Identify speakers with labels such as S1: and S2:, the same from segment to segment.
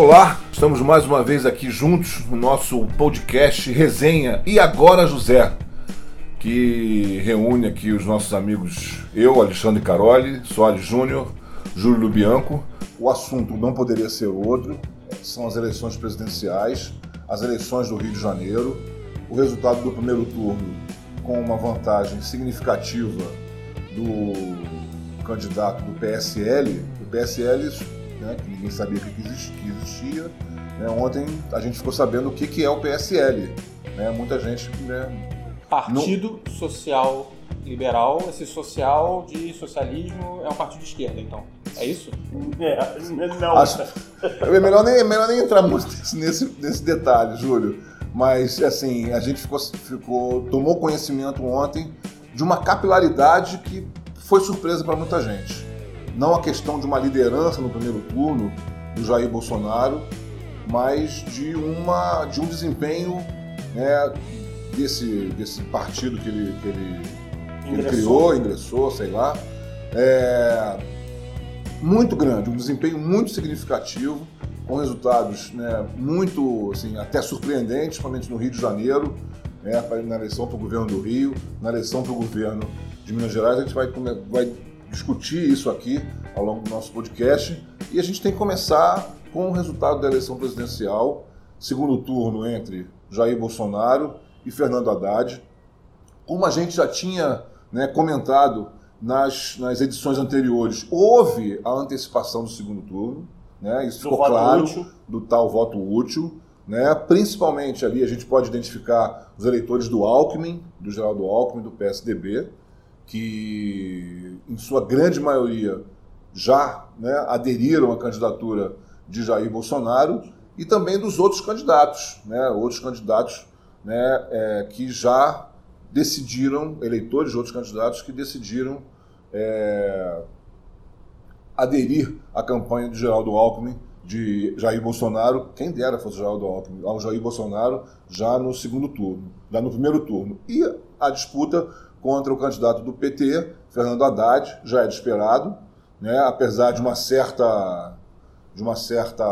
S1: Olá, estamos mais uma vez aqui juntos no nosso podcast Resenha e Agora José, que reúne aqui os nossos amigos, eu, Alexandre Caroli, Soares Júnior, Júlio Lubianco. O assunto não poderia ser outro, são as eleições presidenciais, as eleições do Rio de Janeiro, o resultado do primeiro turno com uma vantagem significativa do candidato do PSL, o PSL né, que ninguém sabia que existia. Né, ontem a gente ficou sabendo o que, que é o PSL. Né, muita gente. Né,
S2: partido no... Social Liberal, esse social de socialismo é um partido de esquerda, então. É isso?
S3: É, não. Acho,
S1: é, melhor nem, é melhor nem entrar muito nesse, nesse detalhe, Júlio. Mas, assim, a gente ficou, ficou, tomou conhecimento ontem de uma capilaridade que foi surpresa para muita gente não a questão de uma liderança no primeiro turno do Jair Bolsonaro, mas de, uma, de um desempenho né, desse, desse partido que ele, que ele, que ele criou, ingressou, sei lá, é, muito grande, um desempenho muito significativo, com resultados né, muito, assim, até surpreendentes, principalmente no Rio de Janeiro, né, na eleição para o governo do Rio, na eleição para o governo de Minas Gerais, a gente vai, vai discutir isso aqui ao longo do nosso podcast. E a gente tem que começar com o resultado da eleição presidencial, segundo turno entre Jair Bolsonaro e Fernando Haddad. Como a gente já tinha né, comentado nas, nas edições anteriores, houve a antecipação do segundo turno, né, isso do ficou claro, útil. do tal voto útil. Né, principalmente ali a gente pode identificar os eleitores do Alckmin, do Geraldo Alckmin, do PSDB, que, em sua grande maioria, já né, aderiram à candidatura de Jair Bolsonaro e também dos outros candidatos, né, outros candidatos né, é, que já decidiram, eleitores de outros candidatos que decidiram é, aderir à campanha de Geraldo Alckmin, de Jair Bolsonaro, quem dera fosse Geraldo Alckmin, ao Jair Bolsonaro já no segundo turno, já no primeiro turno. E a disputa contra o candidato do PT, Fernando Haddad, já era esperado, né? apesar de uma certa de uma certa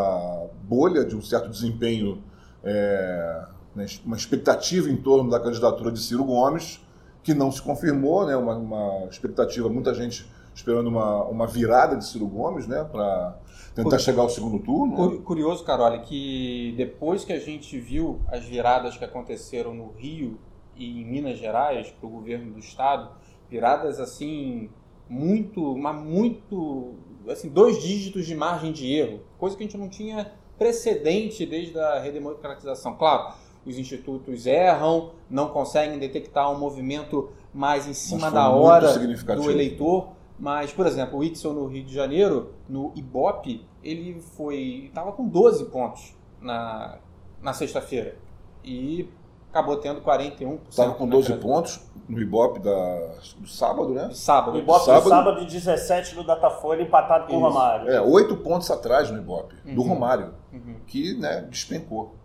S1: bolha, de um certo desempenho, é, né? uma expectativa em torno da candidatura de Ciro Gomes, que não se confirmou, né? uma, uma expectativa, muita gente esperando uma, uma virada de Ciro Gomes, né, para tentar chegar ao segundo turno.
S2: Curioso, Carol, que depois que a gente viu as viradas que aconteceram no Rio e em Minas Gerais para o governo do estado, viradas assim muito, mas muito, assim, dois dígitos de margem de erro, coisa que a gente não tinha precedente desde a redemocratização. Claro, os institutos erram, não conseguem detectar um movimento mais em cima da hora do eleitor, mas, por exemplo, o Itzel no Rio de Janeiro, no Ibope, ele foi estava com 12 pontos na, na sexta-feira. E acabou tendo 41%.
S1: Estava com 12 pontos no Ibope da, do sábado, né?
S2: Sábado.
S3: O Ibope sábado. do sábado e 17 no Datafolha, empatado com o Romário.
S1: É, 8 pontos atrás no Ibope, uhum. do Romário, uhum. que né, despencou.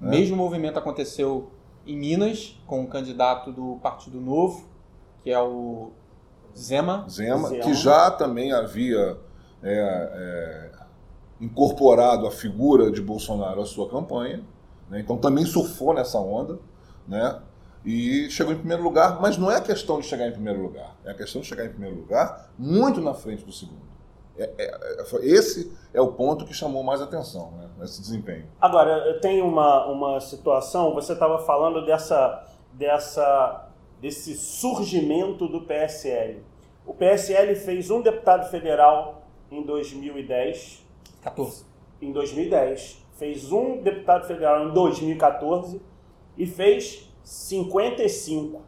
S2: Né? Mesmo movimento aconteceu em Minas, com o um candidato do Partido Novo, que é o Zema.
S1: Zema, Zema. que já também havia é, é, incorporado a figura de Bolsonaro à sua campanha. Né? Então também surfou nessa onda né? E chegou em primeiro lugar, mas não é a questão de chegar em primeiro lugar, é a questão de chegar em primeiro lugar muito na frente do segundo. É, é, é esse é o ponto que chamou mais atenção, né, esse desempenho.
S3: Agora, eu tenho uma, uma situação, você estava falando dessa, dessa, desse surgimento do PSL. O PSL fez um deputado federal em 2010.
S2: 14.
S3: Em 2010. Fez um deputado federal em 2014 e fez 55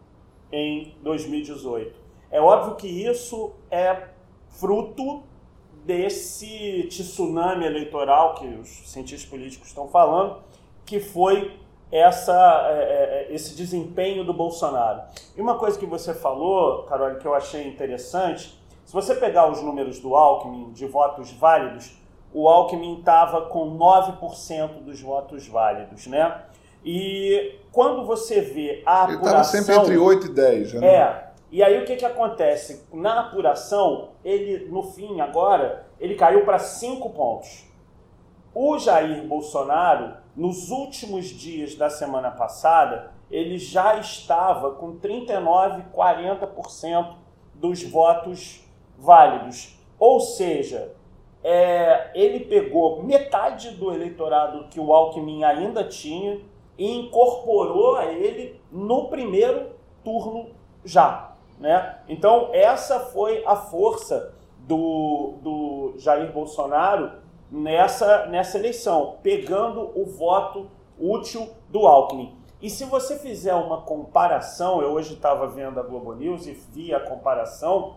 S3: em 2018. É óbvio que isso é fruto desse tsunami eleitoral que os cientistas políticos estão falando, que foi essa, é, é, é, esse desempenho do Bolsonaro. E uma coisa que você falou, Carol, que eu achei interessante, se você pegar os números do Alckmin de votos válidos, o Alckmin estava com 9% dos votos válidos, né? E quando você vê a apuração... Ele estava
S1: sempre entre 8 e 10,
S3: né? É. E aí o que, que acontece? Na apuração, ele, no fim, agora, ele caiu para 5 pontos. O Jair Bolsonaro, nos últimos dias da semana passada, ele já estava com 39, 40% dos votos válidos. Ou seja, é, ele pegou metade do eleitorado que o Alckmin ainda tinha e incorporou a ele no primeiro turno já. Né? Então, essa foi a força do, do Jair Bolsonaro nessa, nessa eleição, pegando o voto útil do Alckmin. E se você fizer uma comparação, eu hoje estava vendo a Globo News e vi a comparação,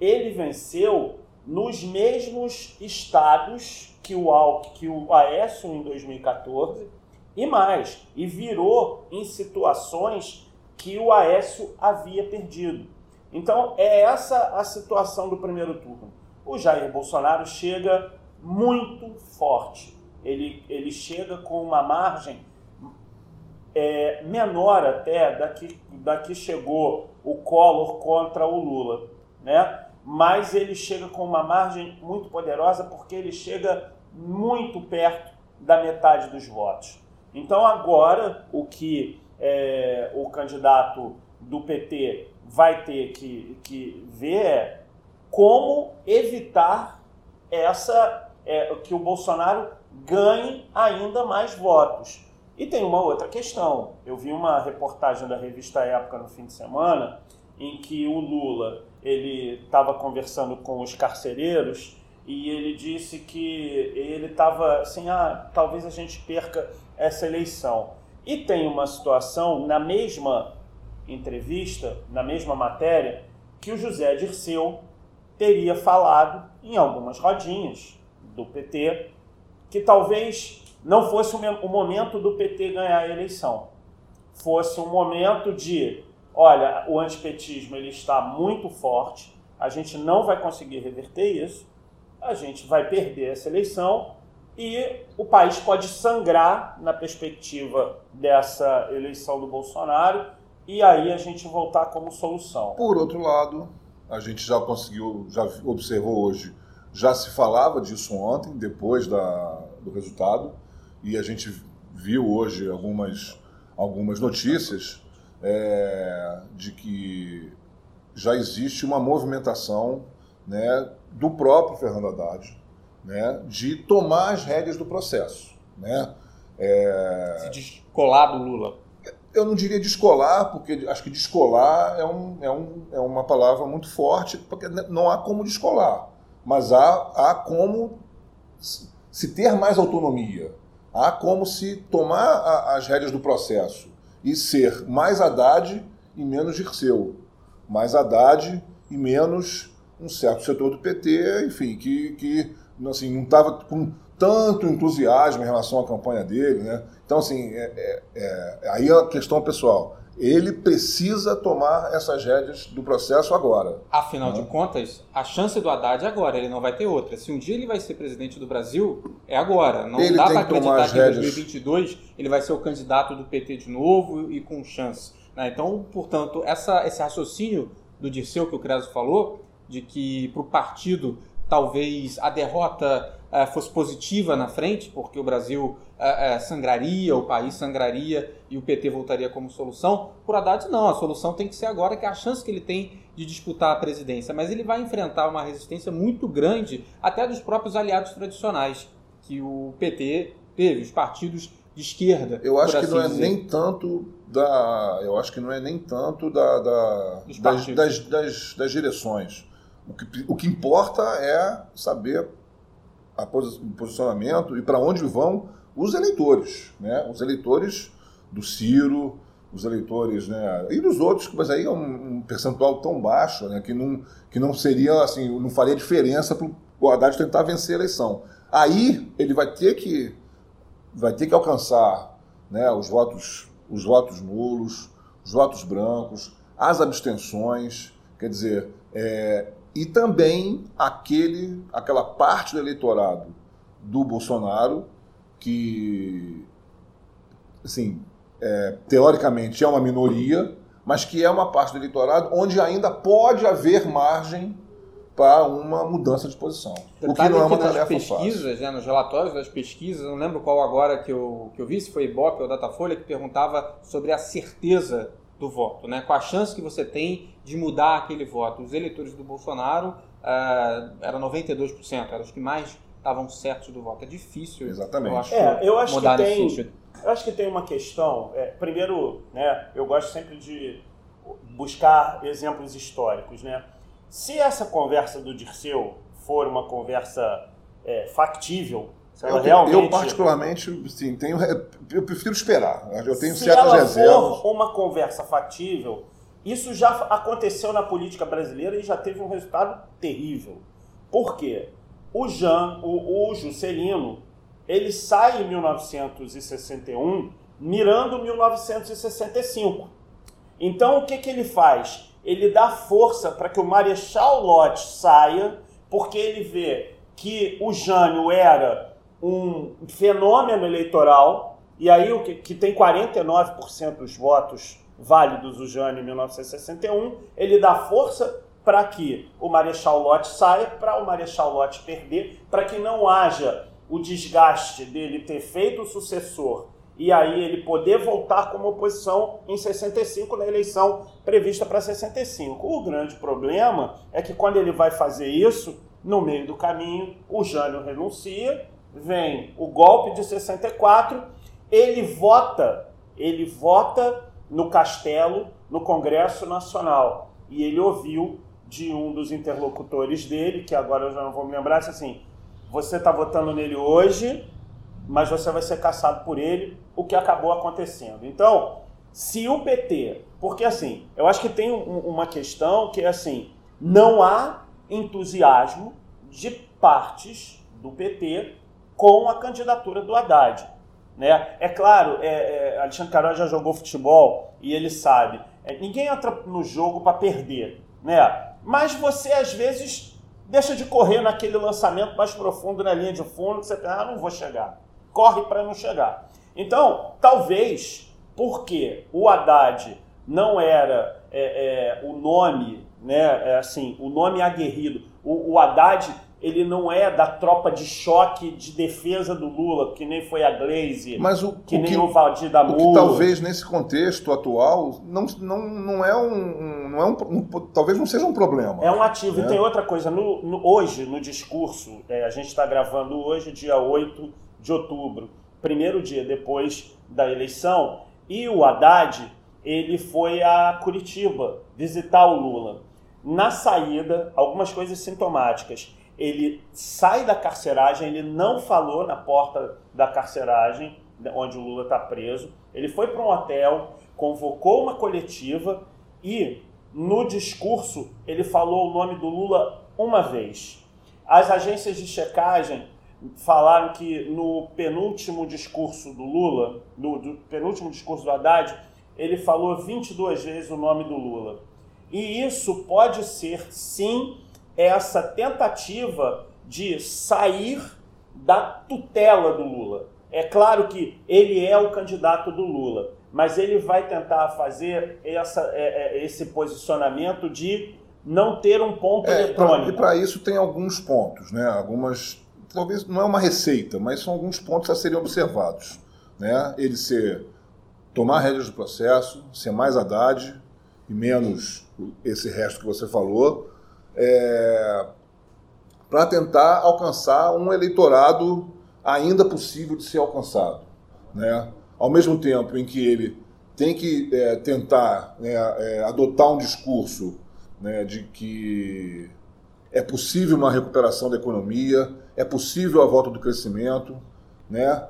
S3: ele venceu nos mesmos estados que o, Alck, que o Aécio em 2014 e mais, e virou em situações que o Aécio havia perdido. Então é essa a situação do primeiro turno. O Jair Bolsonaro chega muito forte. Ele, ele chega com uma margem é, menor até da que, da que chegou o Collor contra o Lula, né? Mas ele chega com uma margem muito poderosa porque ele chega muito perto da metade dos votos. Então agora o que é, o candidato do PT vai ter que, que ver é como evitar essa é, que o Bolsonaro ganhe ainda mais votos. E tem uma outra questão. Eu vi uma reportagem da revista Época no fim de semana em que o Lula ele estava conversando com os carcereiros e ele disse que ele estava assim, ah, talvez a gente perca essa eleição. E tem uma situação na mesma entrevista, na mesma matéria, que o José Dirceu teria falado em algumas rodinhas do PT que talvez não fosse o momento do PT ganhar a eleição. Fosse um momento de, olha, o antipetismo ele está muito forte, a gente não vai conseguir reverter isso, a gente vai perder essa eleição e o país pode sangrar na perspectiva dessa eleição do Bolsonaro e aí a gente voltar como solução.
S1: Por outro lado, a gente já conseguiu, já observou hoje, já se falava disso ontem, depois da, do resultado, e a gente viu hoje algumas, algumas notícias é, de que já existe uma movimentação né, do próprio Fernando Haddad né, de tomar as rédeas do processo. Né?
S2: É... Se descolar do Lula.
S1: Eu não diria descolar, porque acho que descolar é, um, é, um, é uma palavra muito forte, porque não há como descolar, mas há, há como se ter mais autonomia. Há como se tomar a, as rédeas do processo e ser mais Haddad e menos Dirceu. Mais Haddad e menos um certo setor do PT, enfim, que, que assim, não estava com tanto entusiasmo em relação à campanha dele. Né? Então, assim, é, é, é, aí a questão pessoal ele precisa tomar essas rédeas do processo agora.
S2: Afinal de contas, a chance do Haddad é agora, ele não vai ter outra. Se um dia ele vai ser presidente do Brasil, é agora. Não ele dá para acreditar que em 2022 ele vai ser o candidato do PT de novo e com chance. Né? Então, portanto, essa, esse raciocínio do Dirceu que o Creso falou, de que para o partido talvez a derrota uh, fosse positiva na frente, porque o Brasil uh, sangraria, o país sangraria e o PT voltaria como solução. Por Haddad, não. A solução tem que ser agora, que é a chance que ele tem de disputar a presidência. Mas ele vai enfrentar uma resistência muito grande, até dos próprios aliados tradicionais, que o PT teve, os partidos de esquerda.
S1: Eu acho que assim não é dizer. nem tanto da. Eu acho que não é nem tanto da, da das, das, das, das direções o que, o que importa é saber a o posicionamento e para onde vão os eleitores, né? Os eleitores do Ciro, os eleitores, né? E dos outros, mas aí é um, um percentual tão baixo, né? Que não, que não seria assim, não faria diferença para o Haddad tentar vencer a eleição. Aí ele vai ter que vai ter que alcançar, né? Os votos, os votos nulos, os votos brancos, as abstenções, quer dizer, é, e também aquele, aquela parte do eleitorado do Bolsonaro que, assim, é, teoricamente é uma minoria, mas que é uma parte do eleitorado onde ainda pode haver margem para uma mudança de posição.
S2: o que não é uma que tarefa pesquisas, fácil. Né, nos relatórios das pesquisas, não lembro qual agora que eu, que eu vi, se foi Ibope ou Datafolha, que perguntava sobre a certeza do voto, né? Qual a chance que você tem de mudar aquele voto? Os eleitores do Bolsonaro uh, era 92%, eram os que mais estavam certos do voto. É difícil.
S1: Exatamente.
S3: Eu acho, é, eu acho mudar que tem, Eu acho que tem uma questão. É, primeiro, né? Eu gosto sempre de buscar exemplos históricos, né? Se essa conversa do Dirceu for uma conversa é, factível,
S1: eu, realmente... eu, particularmente, sim, tenho, eu prefiro esperar. Eu tenho
S3: se
S1: certas
S3: ela
S1: reservas.
S3: for uma conversa factível, isso já aconteceu na política brasileira e já teve um resultado terrível. Por quê? O Jean, o, o Juscelino, ele sai em 1961 mirando 1965. Então o que, que ele faz? Ele dá força para que o Marechal Lott saia, porque ele vê que o Jânio era um fenômeno eleitoral, e aí o que, que tem 49% dos votos válidos o Jânio em 1961, ele dá força para que o Marechal Lott saia, para o Marechal Lott perder, para que não haja o desgaste dele ter feito o sucessor e aí ele poder voltar como oposição em 65 na eleição prevista para 65. O grande problema é que quando ele vai fazer isso, no meio do caminho, o Jânio renuncia vem o golpe de 64, ele vota, ele vota no Castelo, no Congresso Nacional, e ele ouviu de um dos interlocutores dele, que agora eu já não vou me lembrar, disse assim: você está votando nele hoje, mas você vai ser caçado por ele, o que acabou acontecendo. Então, se o PT, porque assim, eu acho que tem um, uma questão que é assim, não há entusiasmo de partes do PT com a candidatura do Haddad. Né? É claro, é, é, Alexandre Carol já jogou futebol e ele sabe. É, ninguém entra no jogo para perder, né? Mas você às vezes deixa de correr naquele lançamento mais profundo na linha de fundo que você pensa, ah, não vou chegar. Corre para não chegar. Então, talvez porque o Haddad não era é, é, o nome, né? É assim, o nome aguerrido. O, o Haddad ele não é da tropa de choque de defesa do Lula, que nem foi a Glaze,
S1: Mas o,
S3: que
S1: o
S3: nem
S1: que,
S3: o Valdir da
S1: O que talvez nesse contexto atual não, não, não é um, não é um, um, talvez não seja um problema.
S3: É um ativo. Né? E tem outra coisa, no, no hoje, no discurso, é, a gente está gravando hoje, dia 8 de outubro, primeiro dia depois da eleição, e o Haddad, ele foi a Curitiba visitar o Lula. Na saída, algumas coisas sintomáticas ele sai da carceragem, ele não falou na porta da carceragem, onde o Lula está preso. Ele foi para um hotel, convocou uma coletiva e, no discurso, ele falou o nome do Lula uma vez. As agências de checagem falaram que no penúltimo discurso do Lula, no, do penúltimo discurso do Haddad, ele falou 22 vezes o nome do Lula. E isso pode ser, sim, essa tentativa de sair da tutela do Lula. É claro que ele é o candidato do Lula, mas ele vai tentar fazer essa, é, é, esse posicionamento de não ter um ponto é, eletrônico.
S1: e para isso tem alguns pontos, né? Algumas, talvez não é uma receita, mas são alguns pontos a serem observados, né? Ele ser tomar rédeas do processo, ser mais Haddad e menos esse resto que você falou, é, para tentar alcançar um eleitorado ainda possível de ser alcançado. Né? Ao mesmo tempo em que ele tem que é, tentar né, é, adotar um discurso né, de que é possível uma recuperação da economia, é possível a volta do crescimento, né?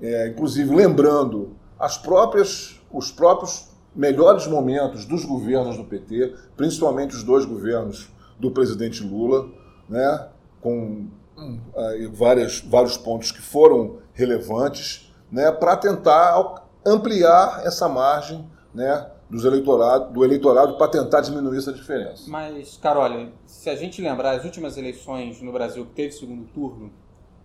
S1: É, inclusive lembrando as próprias, os próprios melhores momentos dos governos do PT, principalmente os dois governos do presidente Lula, né, com uh, várias, vários pontos que foram relevantes, né, para tentar ampliar essa margem né, dos eleitorado, do eleitorado para tentar diminuir essa diferença.
S2: Mas, Carol, se a gente lembrar as últimas eleições no Brasil que teve segundo turno,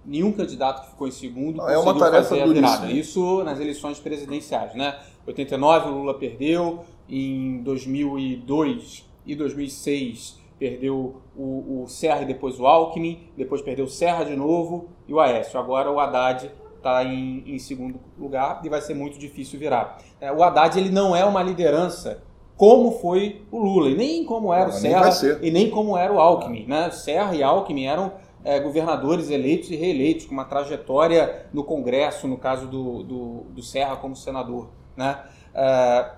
S2: nenhum candidato que ficou em segundo Não,
S1: é uma tarefa fazer a virada.
S2: Isso nas eleições presidenciais, né? 89 o Lula perdeu, em 2002 e 2006 perdeu o, o Serra e depois o Alckmin, depois perdeu o Serra de novo e o Aécio. Agora o Haddad está em, em, segundo lugar e vai ser muito difícil virar. É, o Haddad ele não é uma liderança como foi o Lula, e nem como era não, o Serra, e nem como era o Alckmin. Né? Serra e Alckmin eram é, governadores eleitos e reeleitos, com uma trajetória no Congresso, no caso do, do, do Serra como senador. Né? É,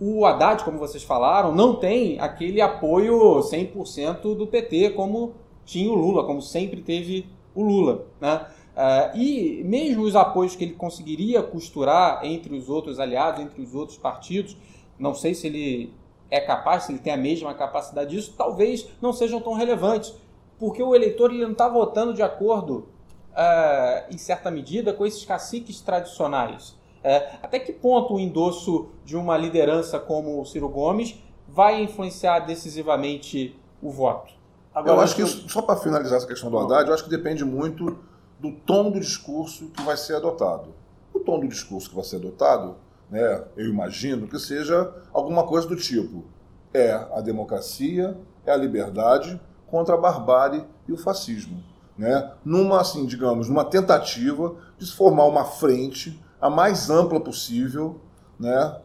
S2: o Haddad, como vocês falaram, não tem aquele apoio 100% do PT como tinha o Lula, como sempre teve o Lula. Né? Uh, e mesmo os apoios que ele conseguiria costurar entre os outros aliados, entre os outros partidos, não sei se ele é capaz, se ele tem a mesma capacidade disso, talvez não sejam tão relevantes, porque o eleitor ele não está votando de acordo, uh, em certa medida, com esses caciques tradicionais. Uh, até que ponto o endosso de uma liderança como o Ciro Gomes vai influenciar decisivamente o voto?
S1: Agora, eu acho que, isso, só para finalizar essa questão do Haddad, eu acho que depende muito do tom do discurso que vai ser adotado. O tom do discurso que vai ser adotado né, eu imagino que seja alguma coisa do tipo: é a democracia, é a liberdade contra a barbárie e o fascismo. Né? Numa, assim, digamos, numa tentativa de se formar uma frente a mais ampla possível, né?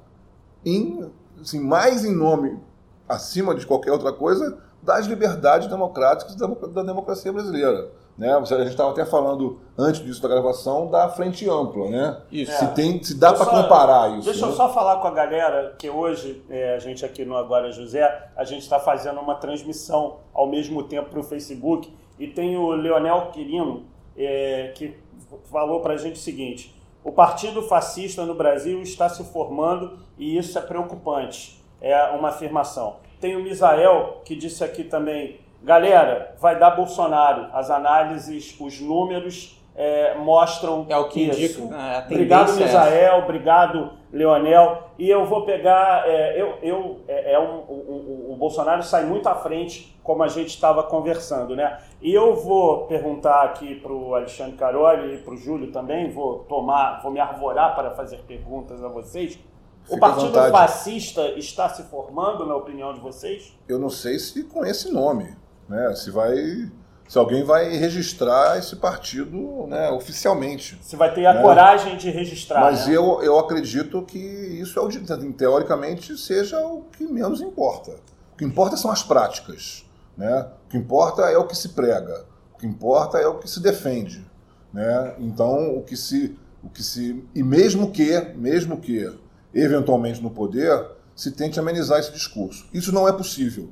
S1: em, assim, mais em nome, acima de qualquer outra coisa, das liberdades democráticas da democracia brasileira. Né? A gente estava até falando antes disso da gravação da frente ampla, né? Isso. Se, tem, se dá para comparar isso.
S3: Deixa
S1: né?
S3: eu só falar com a galera que hoje é, a gente aqui no Agora José, a gente está fazendo uma transmissão ao mesmo tempo para o Facebook e tem o Leonel Quirino é, que falou para a gente o seguinte: o Partido Fascista no Brasil está se formando e isso é preocupante. É uma afirmação. Tem o Misael que disse aqui também Galera, vai dar Bolsonaro. As análises, os números é, mostram
S2: é o que
S3: isso.
S2: indica. Né?
S3: Obrigado, é Misael. Obrigado, Leonel. E eu vou pegar. É, eu, eu, é, é um, o, o, o, Bolsonaro sai muito à frente, como a gente estava conversando, né? E eu vou perguntar aqui para o Alexandre Caroli e para o Júlio também. Vou tomar, vou me arvorar para fazer perguntas a vocês. Fica o Partido Fascista está se formando, na opinião de vocês?
S1: Eu não sei se com esse nome né? Se vai se alguém vai registrar esse partido né, oficialmente.
S3: Se vai ter a né? coragem de registrar.
S1: Mas
S3: né?
S1: eu, eu acredito que isso, é o, teoricamente, seja o que menos importa. O que importa são as práticas. Né? O que importa é o que se prega. O que importa é o que se defende. Né? Então, o que se. O que se e mesmo que, mesmo que, eventualmente no poder, se tente amenizar esse discurso. Isso não é possível.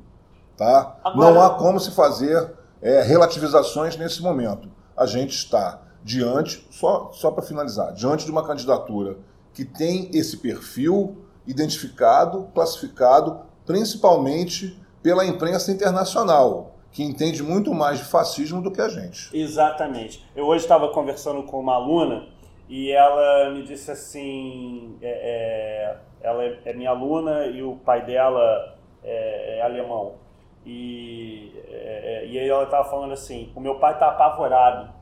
S1: Tá? Agora... Não há como se fazer é, relativizações nesse momento. A gente está diante, só, só para finalizar, diante de uma candidatura que tem esse perfil identificado, classificado, principalmente pela imprensa internacional, que entende muito mais de fascismo do que a gente.
S3: Exatamente. Eu hoje estava conversando com uma aluna e ela me disse assim: é, é, ela é minha aluna e o pai dela é, é alemão. E, é, é, e aí ela estava falando assim: o meu pai está apavorado,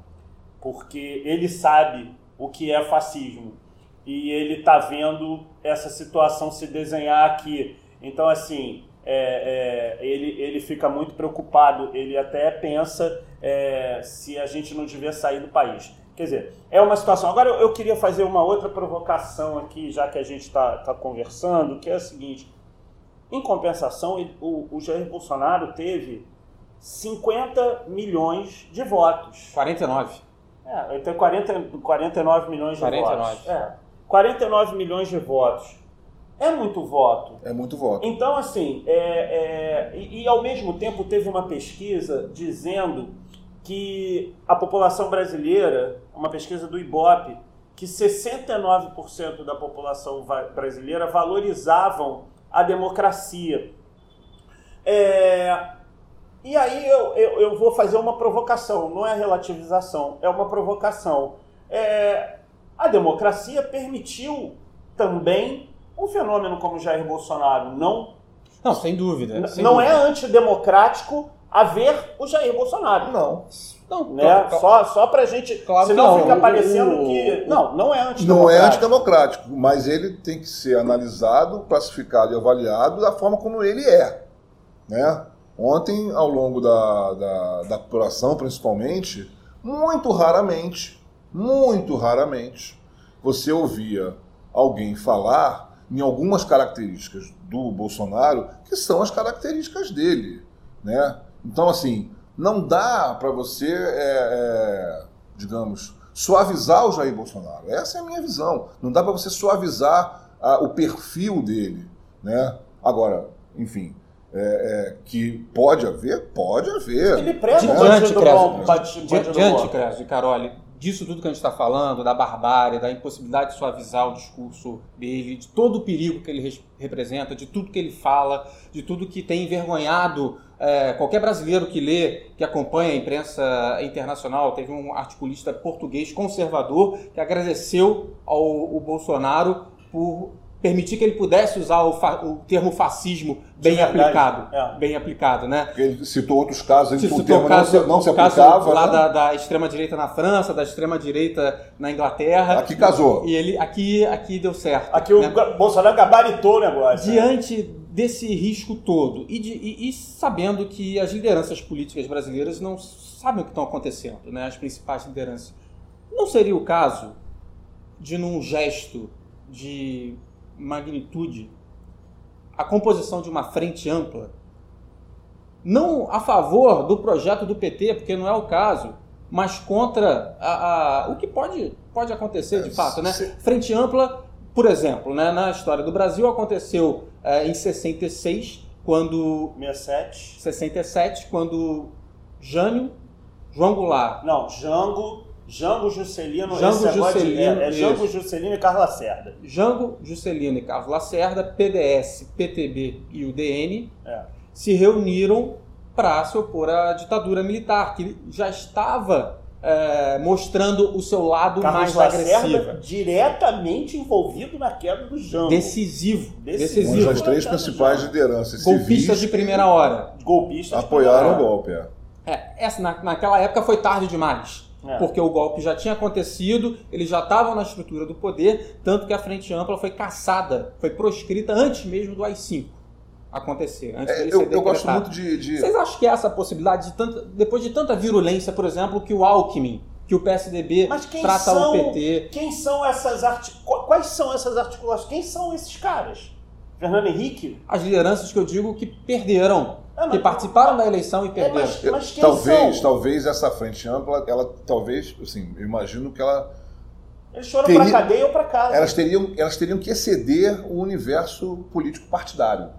S3: porque ele sabe o que é fascismo e ele está vendo essa situação se desenhar aqui. Então, assim, é, é, ele, ele fica muito preocupado, ele até pensa é, se a gente não devia sair do país. Quer dizer, é uma situação. Agora, eu, eu queria fazer uma outra provocação aqui, já que a gente está tá conversando, que é a seguinte em compensação, o, o Jair Bolsonaro teve 50 milhões de votos.
S2: 49.
S3: É, ele tem 40, 49 milhões de 49. votos. É, 49 milhões de votos. É muito voto.
S1: É muito voto.
S3: Então, assim, é, é, e, e, ao mesmo tempo teve uma pesquisa dizendo que a população brasileira, uma pesquisa do IBOP, que 69% da população brasileira valorizavam a democracia. É, e aí eu, eu, eu, vou fazer uma provocação, não é relativização, é uma provocação. É, a democracia permitiu também um fenômeno como Jair Bolsonaro, não?
S2: Não, sem dúvida. Sem
S3: não
S2: dúvida.
S3: é antidemocrático haver o Jair Bolsonaro.
S1: Não.
S3: Não, né? Claro, só, só pra gente. Claro senão não, fica parecendo o, que. Não, não é antidemocrático.
S1: Não é antidemocrático, mas ele tem que ser analisado, classificado e avaliado da forma como ele é. Né? Ontem, ao longo da, da, da apuração, principalmente, muito raramente, muito raramente, você ouvia alguém falar em algumas características do Bolsonaro que são as características dele, né? Então, assim, não dá para você, é, é, digamos, suavizar o Jair Bolsonaro. Essa é a minha visão. Não dá para você suavizar a, o perfil dele, né? Agora, enfim, é, é, que pode haver, pode haver.
S3: Ele prega o
S2: diante,
S3: bom, bandido
S2: Diante. Crésio e Caroli, disso tudo que a gente está falando, da barbárie, da impossibilidade de suavizar o discurso dele, de todo o perigo que ele res- representa, de tudo que ele fala, de tudo que tem envergonhado é, qualquer brasileiro que lê, que acompanha a imprensa internacional. Teve um articulista português conservador que agradeceu ao, ao Bolsonaro por permitir que ele pudesse usar o, fa- o termo fascismo bem
S3: verdade,
S2: aplicado.
S3: é.
S2: Bem aplicado, né?
S1: Porque ele citou outros casos em que o termo
S2: o caso,
S1: não se, não se
S2: o caso
S1: aplicava.
S2: lá
S1: né?
S2: da, da extrema-direita na França, da extrema-direita na Inglaterra.
S1: Aqui casou.
S2: E ele aqui, aqui deu certo.
S3: Aqui o
S2: né?
S3: Ga- Bolsonaro gabaritou o negócio. né?
S2: Desse risco todo e, de- e- e sabendo que as lideranças políticas brasileiras não sabem o que estão acontecendo, né? as principais lideranças, não seria o caso de, num gesto de magnitude, a composição de uma frente ampla, não a favor do projeto do PT, porque não é o caso, mas contra a- a- o que pode, pode acontecer de
S1: É,
S2: fato, né? Frente ampla, por exemplo, né, na história do Brasil aconteceu é, em 66, quando
S3: 67.
S2: 67, quando Jânio, João Goulart,
S3: Não, Jango, Jango Juscelino,
S2: Jango
S3: de-
S2: Juscelino,
S3: é, é Jango. Juscelino e Carla Lacerda.
S2: Jango Juscelino e Carlos Lacerda, PDS, PTB e o DN,
S3: É.
S2: se reuniram para se opor à ditadura militar, que já estava é, mostrando o seu lado
S3: Carlos
S2: mais
S3: Lacerda
S2: agressivo.
S3: diretamente envolvido na queda do Jango.
S2: Decisivo.
S3: Decisivo.
S1: Uma
S2: Decisivo.
S1: das três principais lideranças
S2: Golpistas
S1: civis
S2: de primeira hora.
S3: Golpistas.
S1: apoiaram o golpe. é.
S2: É, essa, na, naquela época foi tarde demais.
S3: É.
S2: Porque o golpe já tinha acontecido, eles já estavam na estrutura do poder, tanto que a Frente Ampla foi caçada, foi proscrita antes mesmo do AI-5 acontecer. Antes
S1: É,
S2: dele
S1: eu,
S2: ser
S1: eu gosto muito de. de-
S2: Vocês acham que essa possibilidade, de tanta, depois de tanta virulência, por exemplo, que o Alckmin, que o PSDB
S3: Mas quem
S2: trata
S3: são,
S2: o PT.
S3: Quem são essas arti... Qu- Quais são essas articulações? Quem são esses caras? Fernando Henrique?
S2: As lideranças que eu digo que perderam,
S3: Ah, mas-
S2: que participaram da eleição e
S3: É,
S2: perderam.
S3: mas,
S1: eu-
S3: mas quem
S1: talvez,
S3: são?
S1: talvez essa frente ampla, ela talvez, assim, eu imagino que ela,
S3: Eles foram
S1: Teria-
S3: pra cadeia ou pra casa.
S1: elas teriam, elas teriam que exceder o universo político partidário,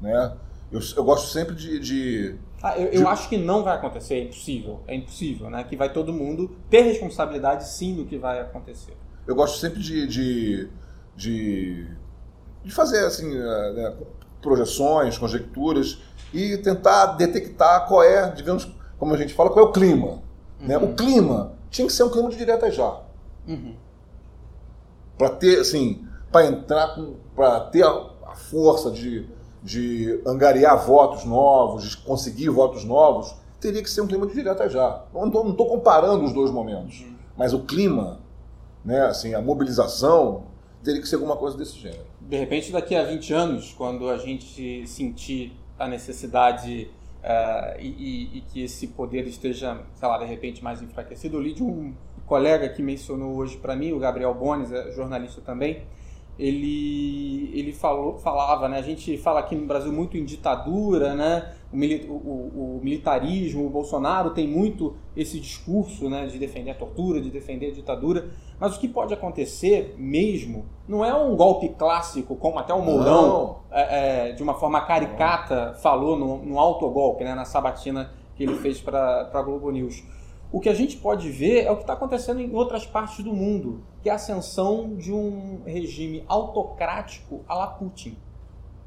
S1: né? Eu, eu gosto sempre de, de-
S2: Ah, eu, eu acho que não vai acontecer, é impossível. É impossível, né? Que vai todo mundo ter responsabilidade sim do que vai acontecer.
S1: eu gosto sempre de, de, de, de fazer assim, eh, né, projeções, conjecturas e tentar detectar qual é, digamos, como a gente fala, qual é o clima. Né?
S2: Uhum.
S1: O clima tinha que ser um clima de direta já.
S2: Uhum.
S1: Para ter, assim, para entrar para ter a, a força de, de angariar votos novos, de conseguir votos novos, teria que ser um clima de direta já. Não estou comparando os dois momentos, mas o clima, né, assim, a mobilização, teria que ser alguma coisa desse gênero.
S2: De repente, daqui a 20 anos, quando a gente sentir a necessidade e, e- e que esse poder esteja, sei lá, de repente mais enfraquecido, eu li de um colega que mencionou hoje para mim, o Gabriel Bones, é jornalista também, ele, ele falou, falava, né? A gente fala aqui no Brasil muito em ditadura, né? O, mili- o- o- o militarismo, o Bolsonaro tem muito esse discurso, né? De defender a tortura, de defender a ditadura. Mas o que pode acontecer mesmo não é um golpe clássico, como até o Mourão, é, é, de uma forma caricata, falou no, no autogolpe, né? Na sabatina que ele fez para a Globo News. O que a gente pode ver é o que está acontecendo em outras partes do mundo, que é a ascensão de um regime autocrático à la Putin,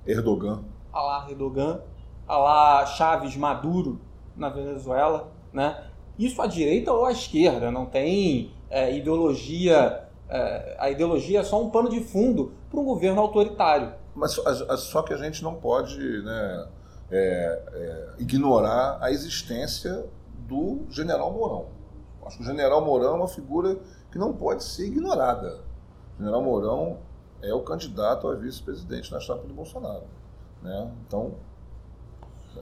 S1: Erdogan.
S2: à la Erdogan, à la Chaves Maduro na Venezuela, né? Isso à direita ou à esquerda, não tem é, ideologia. é, a ideologia é só um pano de fundo para um governo autoritário.
S1: Mas só, a- só que a gente não pode né, é, é, ignorar a existência do general Mourão. Acho que o general Mourão é uma figura que não pode ser ignorada. O general Mourão é o candidato a vice-presidente na chapa do Bolsonaro. Né? Então,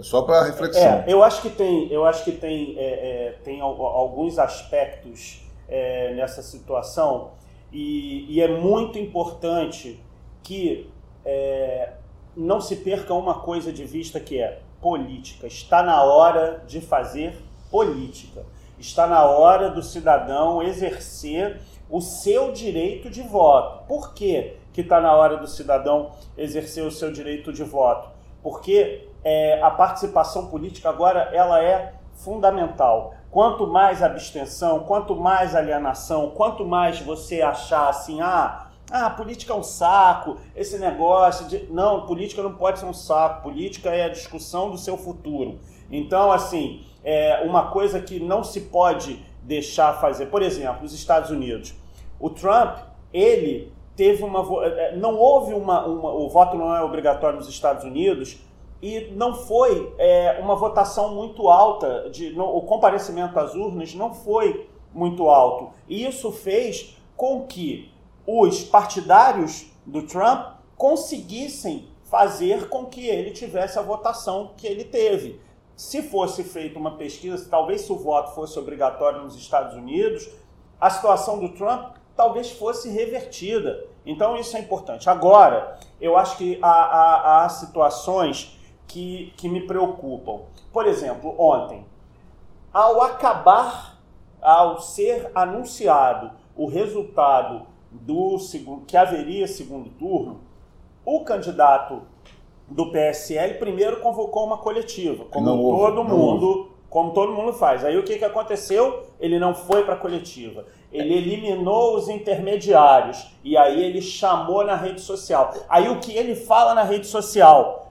S1: Só para reflexão.
S3: É, eu acho que tem, eu acho que tem, é, é, tem alguns aspectos é, nessa situação e, e, é muito importante que é, não se perca uma coisa de vista que é política. Está na hora de fazer política. Está na hora do cidadão exercer o seu direito de voto. Por quê que está na hora do cidadão exercer o seu direito de voto? Porque é, a participação política agora ela é fundamental. Quanto mais abstenção, quanto mais alienação, quanto mais você achar assim, ah, ah, política é um saco, esse negócio de. Não, política não pode ser um saco, política é a discussão do seu futuro. Então, assim, é uma coisa que não se pode deixar fazer. Por exemplo, os Estados Unidos. O Trump, ele teve uma. É, não houve uma, uma. O voto não é obrigatório nos Estados Unidos e não foi é, uma votação muito alta, de, no, o comparecimento às urnas não foi muito alto. E isso fez com que os partidários do Trump conseguissem fazer com que ele tivesse a votação que ele teve. Se fosse feita uma pesquisa, talvez se o voto fosse obrigatório nos Estados Unidos, a situação do Trump talvez fosse revertida. Então isso é importante. Agora, eu acho que há, há, há situações que, que me preocupam. Por exemplo, ontem, ao acabar, ao ser anunciado o resultado do segundo, que haveria segundo turno, o candidato do PSL primeiro convocou uma coletiva, como não todo houve, mundo, como todo mundo faz. Aí o que, que aconteceu? Ele não foi para a coletiva. Ele eliminou os intermediários e aí ele chamou na rede social. Aí o que ele fala na rede social?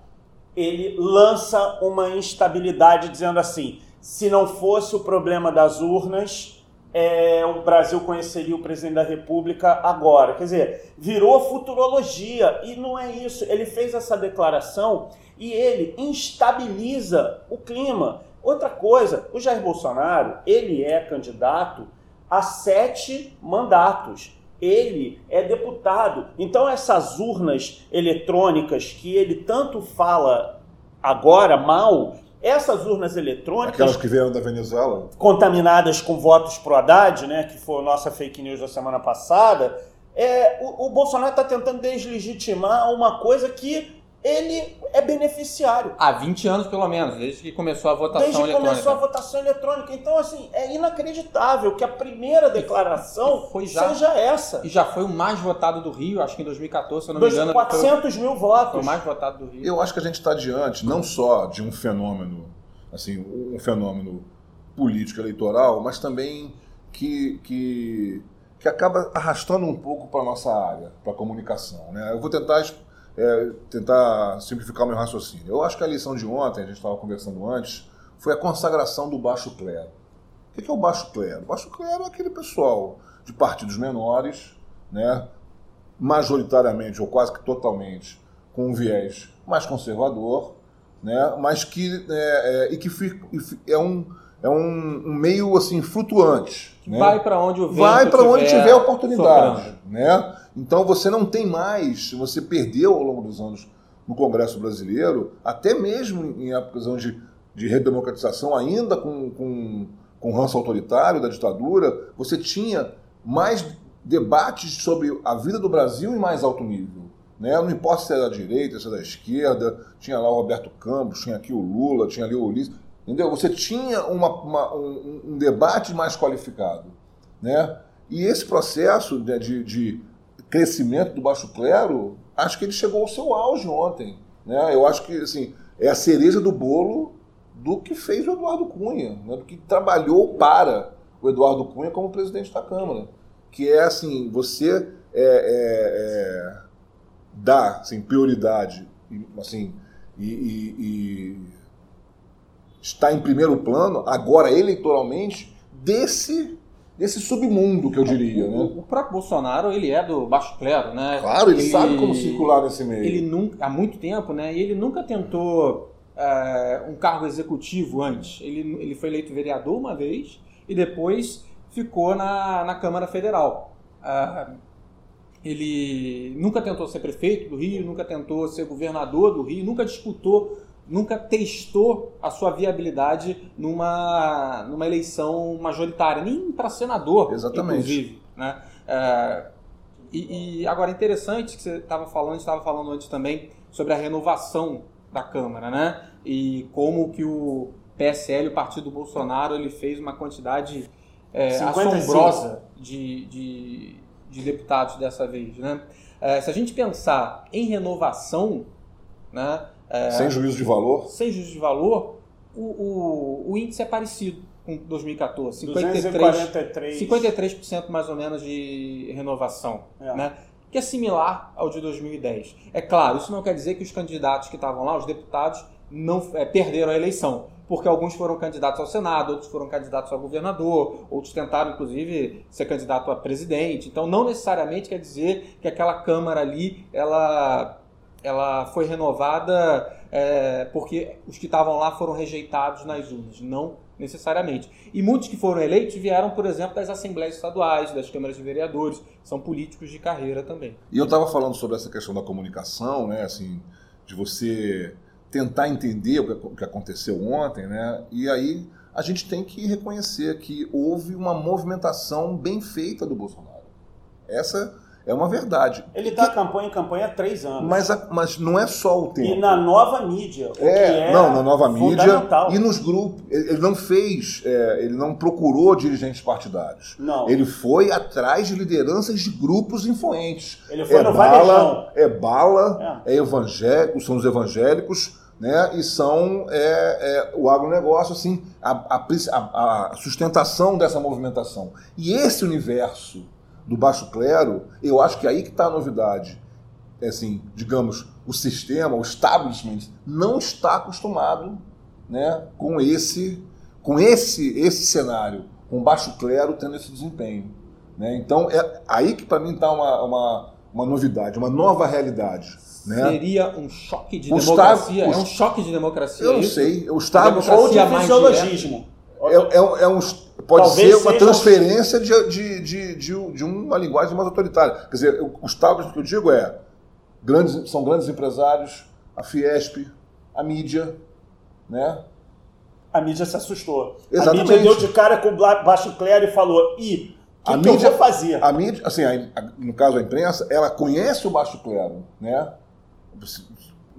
S3: ele lança uma instabilidade dizendo assim: se não fosse o problema das urnas, é, o Brasil conheceria o presidente da República agora. Quer dizer, virou futurologia e não é isso. Ele fez essa declaração e ele instabiliza o clima. Outra coisa, o Jair Bolsonaro, ele é candidato a sete mandatos ele é deputado. Então essas urnas eletrônicas que ele tanto fala agora mal, essas urnas eletrônicas.
S1: Aquelas que vieram da Venezuela.
S3: Contaminadas com votos pro Haddad, né, que foi a nossa fake news da semana passada. É, o, o Bolsonaro está tentando deslegitimar uma coisa que ele é beneficiário.
S2: Há 20 anos, pelo menos, desde que começou a votação
S3: desde
S2: eletrônica.
S3: Desde que começou a votação eletrônica. Então, assim, é inacreditável que a primeira declaração já, seja essa.
S2: E já foi o mais votado do Rio, acho que em 2014, se eu não me engano.
S3: 400
S2: foi,
S3: mil votos.
S2: Foi o mais votado do Rio.
S1: Eu acho que a gente está diante, não só de um fenômeno, assim, um fenômeno político eleitoral, mas também que, que, que acaba arrastando um pouco para a nossa área, para a comunicação. Né? Eu vou tentar é, tentar simplificar o meu raciocínio. Eu acho que a lição de ontem, a gente estava conversando antes, foi a consagração do baixo clero. O que é o baixo clero? O baixo clero é aquele pessoal de partidos menores, né, majoritariamente ou quase que totalmente com um viés mais conservador, né, mas que é, é, e que é um é um, um, meio assim flutuante. Né?
S2: Vai para onde o vento
S1: vai para onde tiver oportunidade, né? Então você não tem mais, você perdeu ao longo dos anos no Congresso Brasileiro, até mesmo em épocas onde, de redemocratização, ainda com, com, com ranço autoritário da ditadura, você tinha mais debates sobre a vida do Brasil em mais alto nível. Né? Não importa se é da direita, se é da esquerda, tinha lá o Roberto Campos, tinha aqui o Lula, tinha ali o Ulisses. Entendeu? Você tinha uma, uma, um, um, debate mais qualificado. Né? E esse processo de, de, de crescimento do baixo clero, acho que ele chegou ao seu auge ontem. Né? Eu acho que assim, é a cereja do bolo do que fez o Eduardo Cunha, né? do que trabalhou para o Eduardo Cunha como presidente da Câmara. Que é assim, você é, é, é, dá assim, prioridade assim, e, e, e está em primeiro plano, agora eleitoralmente, desse desse submundo que eu diria, né?
S2: O, próprio Bolsonaro, ele é do baixo clero, né?
S1: Claro, ele, ele sabe como circular nesse meio.
S2: Ele nunca, há muito tempo, né? E ele nunca tentou é, um cargo executivo antes. Ele, ele foi eleito vereador uma vez e depois ficou na, na Câmara Federal. É, ele nunca tentou ser prefeito do Rio, nunca tentou ser governador do Rio, nunca disputou nunca testou a sua viabilidade numa, numa eleição majoritária, nem para senador,
S1: Exatamente.
S2: inclusive. Né? É, e, e, agora, interessante que você estava falando, estava falando antes também sobre a renovação da Câmara, né? E como que o PSL, o partido do Bolsonaro, ele fez uma quantidade é, assombrosa de, de, de, deputados dessa vez, né? É, se a gente pensar em renovação, né?
S1: É, sem juízo de valor?
S2: Sem juízo de valor, o, o, o índice é parecido com 2014. 53, 53% mais ou menos de renovação. É. Né? Que é similar ao de 2010. É claro, isso não quer dizer que os candidatos que estavam lá, os deputados, não é, perderam a eleição. Porque alguns foram candidatos ao Senado, outros foram candidatos a governador, outros tentaram, inclusive, ser candidato a presidente. Então, não necessariamente quer dizer que aquela Câmara ali ela, ela foi renovada é, porque os que estavam lá foram rejeitados nas urnas. Não necessariamente. E muitos que foram eleitos vieram, por exemplo, das assembleias estaduais, das câmaras de vereadores, são políticos de carreira também.
S1: E eu estava falando sobre essa questão da comunicação, né, assim, de você tentar entender o que aconteceu ontem, né, e aí a gente tem que reconhecer que houve uma movimentação bem feita do Bolsonaro. Essa é uma verdade.
S3: Ele está que... campanha em campanha há três anos.
S1: Mas, a, mas não é só o tempo.
S3: E na nova mídia.
S1: É, é, não, na nova mídia. E nos grupos. Ele não fez, é, ele não procurou dirigentes partidários.
S3: Não.
S1: Ele foi atrás de lideranças de grupos influentes.
S3: Ele foi
S1: é
S3: no
S1: bala, É bala, é, é evangélico, são os evangélicos. Né, e são é, é, o agronegócio, assim, a, a, a sustentação dessa movimentação. E esse universo do baixo clero, eu acho que é aí que está a novidade. É assim, digamos, o sistema, o establishment, não está acostumado né, com esse com esse, esse cenário, com o baixo clero tendo esse desempenho. Né? Então, é aí que para mim está uma, uma, uma novidade, uma nova realidade. Né?
S2: Seria um choque de o democracia? Estado, é um choque de democracia?
S1: Eu não sei. O Estado
S3: ou de fisiologismo.
S1: É, é, é um, pode Talvez ser uma transferência de, de, de, de, de uma linguagem mais autoritária. Quer dizer, o Estado, que eu digo é, grandes, são grandes empresários, a Fiesp, a mídia, né?
S3: A mídia se assustou. Exatamente. A mídia deu de cara com o baixo clero e falou, e que, a que mídia, fazer?
S1: A mídia, assim, a, a, no caso a imprensa, ela conhece o baixo clero, né?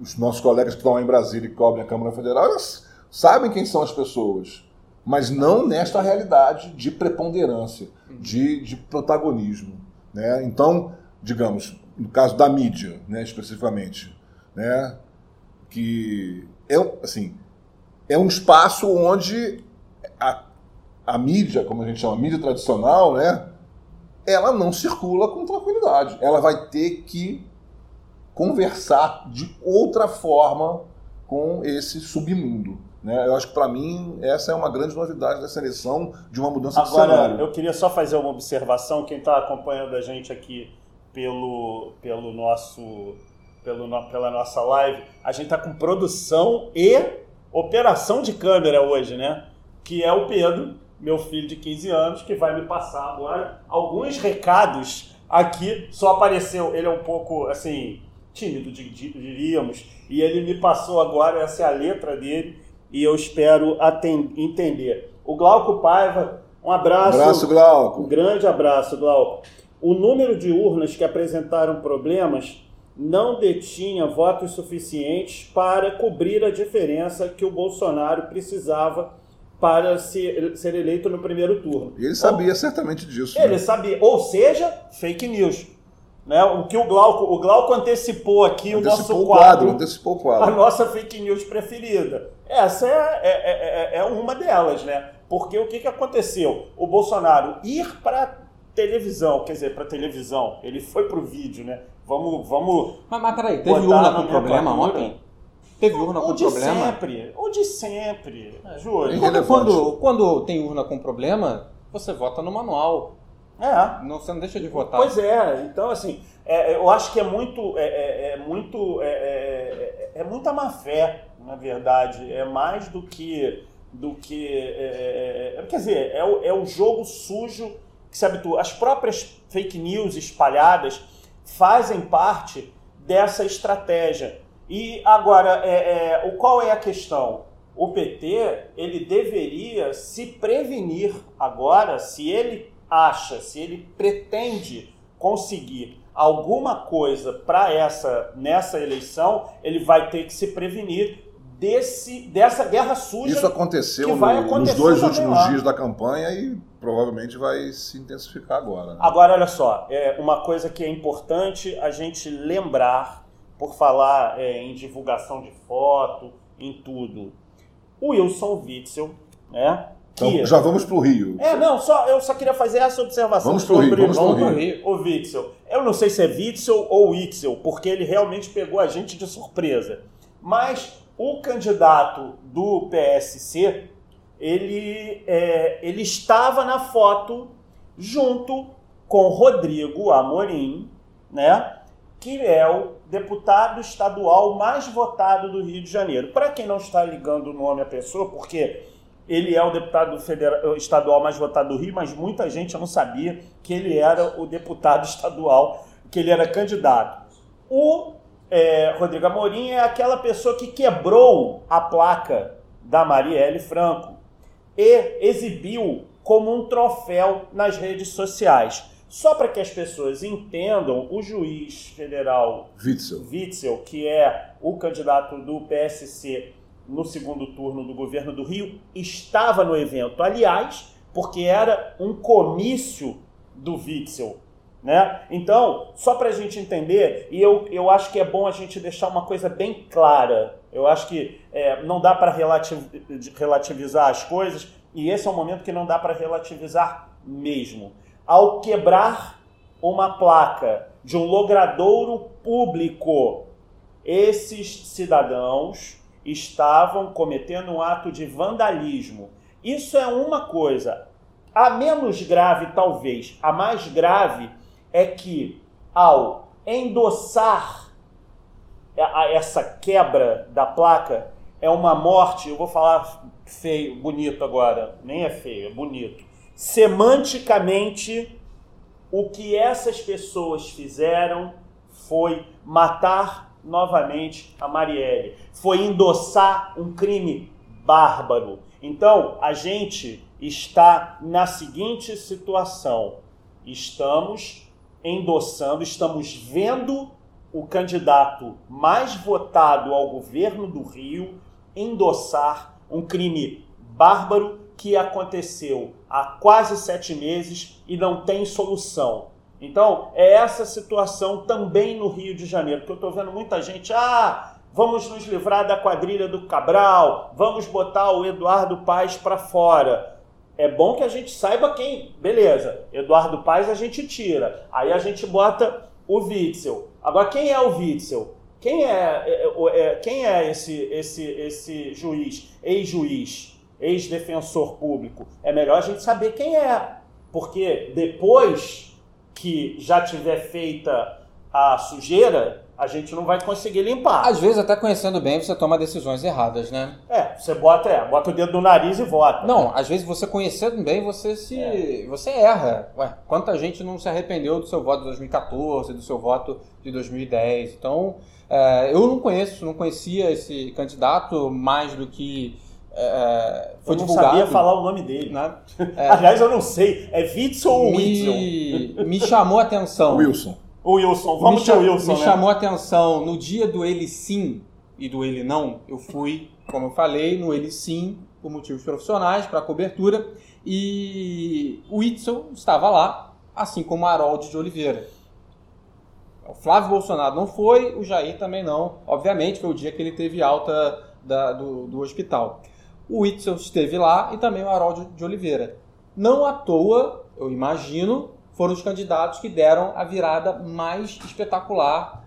S1: Os nossos colegas que estão lá em Brasília e cobrem a Câmara Federal, elas sabem quem são as pessoas mas não nesta realidade de preponderância, de, de protagonismo. Né? Então, digamos, no caso da mídia, né, especificamente, né, que é, assim, é um espaço onde a, a mídia, como a gente chama, a mídia tradicional, né, ela não circula com tranquilidade. Ela vai ter que conversar de outra forma com esse submundo. Né? Eu acho que para mim essa é uma grande novidade dessa eleição de uma mudança
S3: Agora,
S1: de cenário.
S3: eu queria só fazer uma observação. Quem está acompanhando a gente aqui pelo, pelo nosso, pelo, pela nossa live, a gente está com produção e operação de câmera hoje, né? Que é o Pedro, meu filho de 15 anos, que vai me passar agora alguns recados aqui. Só apareceu, ele é um pouco assim tímido, diríamos, e ele me passou agora essa é a letra dele e eu espero entender. O Glauco Paiva, um abraço.
S1: Um abraço, Glauco.
S3: Um grande abraço, Glauco. O número de urnas que apresentaram problemas não detinha votos suficientes para cobrir a diferença que o Bolsonaro precisava para ser, ser eleito no primeiro turno.
S1: E ele sabia ou, certamente disso.
S3: Ele né? sabia. Ou seja, fake news. Né? O que o Glauco, o Glauco antecipou aqui antecipou o nosso
S1: o
S3: quadro, quadro,
S1: antecipou o quadro.
S3: A nossa fake news preferida. Essa é, é, é, é uma delas, né? Porque o que, que aconteceu? O Bolsonaro ir para televisão, quer dizer, para televisão, ele foi para o vídeo, né? Vamos, vamos.
S2: Mas, mas peraí, teve urna com problema ontem? Teve urna com problema?
S3: O de sempre, o de sempre, é. Júlio.
S2: Porque quando, quando tem urna com problema, você vota no manual.
S3: É.
S2: Não, você não deixa de votar.
S3: Pois é, então assim, é, é eu acho que é muito, é, é, é muito, é, é, muita má fé, na verdade. É mais do que, do que, quer dizer, é o, é o jogo sujo que se habitua. As próprias fake news espalhadas fazem parte dessa estratégia. E agora, é, é, o qual é a questão? O PT ele deveria se prevenir agora, se ele acha, se ele pretende conseguir alguma coisa para essa nessa eleição, ele vai ter que se prevenir desse, dessa guerra suja.
S1: Isso aconteceu no, nos dois últimos lá. dias da campanha e provavelmente vai se intensificar agora. Né?
S3: Agora, olha só, é uma coisa que é importante a gente lembrar, por falar é, em divulgação de foto, em tudo. O Wilson Witzel, né?
S1: Então, já vamos para o Rio.
S3: É, não, só, eu só queria fazer essa observação
S1: vamos sobre Rio, vamos
S3: pro Rio. o Witzel. Eu não sei se é Witzel ou Witzel, porque ele realmente pegou a gente de surpresa. Mas o candidato do PSC, ele, é, ele estava na foto junto com Rodrigo Amorim, né? que é o deputado estadual mais votado do Rio de Janeiro. Para quem não está ligando o nome à pessoa, porque ele é o deputado federal, estadual mais votado do Rio, mas muita gente não sabia que ele era o deputado estadual, que ele era candidato. O é, Rodrigo Amorim é aquela pessoa que quebrou a placa da Marielle Franco e exibiu como um troféu nas redes sociais. Só para que as pessoas entendam, o juiz federal
S1: Witzel.
S3: Witzel, que é o candidato do PSC no segundo turno do governo do Rio, estava no evento. Aliás, porque era um comício do Witzel né? Então, só para a gente entender, e eu, eu acho que é bom a gente deixar uma coisa bem clara. Eu acho que é, não dá para relativizar as coisas, e esse é um momento que não dá para relativizar mesmo. Ao quebrar uma placa de um logradouro público, esses cidadãos estavam cometendo um ato de vandalismo. Isso é uma coisa. A menos grave, talvez, a mais grave é que ao endossar essa quebra da placa, é uma morte, eu vou falar feio, bonito agora, nem é feio, é bonito. Semanticamente, o que essas pessoas fizeram foi matar novamente a Marielle, foi endossar um crime bárbaro. Então, a gente está na seguinte situação: estamos endossando, estamos vendo o candidato mais votado ao governo do Rio endossar um crime bárbaro que aconteceu há quase sete meses e não tem solução. Então, é essa situação também no Rio de Janeiro, que eu estou vendo muita gente, ah, vamos nos livrar da quadrilha do Cabral, vamos botar o Eduardo Paes para fora é bom que a gente saiba quem. Beleza, Eduardo Paes a gente tira. Aí a gente bota o Witzel. Agora, quem é o Witzel? Quem é, é, é, é quem é esse, esse, esse juiz, ex-juiz, ex-defensor público? É melhor a gente saber quem é. Porque depois que já tiver feita a sujeira, a gente não vai conseguir limpar.
S2: Às vezes, até conhecendo bem, você toma decisões erradas, né?
S3: É, você bota, é, bota o dedo no nariz e vota.
S2: Não, né? às vezes você conhecendo bem, você se. É. você erra. Ué, quanta gente não se arrependeu do seu voto de 2014, do seu voto de 2010? Então, é, eu não conheço, não conhecia esse candidato mais do que. É, foi
S3: eu não
S2: divulgado.
S3: sabia falar o nome dele. Né? É, Aliás, eu não sei. É Witzel ou
S2: Witzel? Me chamou a atenção.
S1: Wilson.
S3: O Wilson, vamos
S2: me,
S3: Wilson.
S2: Me né? chamou a atenção no dia do ele sim e do ele não. Eu fui, como eu falei, no ele sim por motivos profissionais, para cobertura, e o Whitson estava lá, assim como Harold de Oliveira. O Flávio Bolsonaro não foi, o Jair também não. Obviamente, foi o dia que ele teve alta da, do, do hospital. O Whitson esteve lá e também o Harold de Oliveira. Não à toa, eu imagino, foram os candidatos que deram a virada mais espetacular,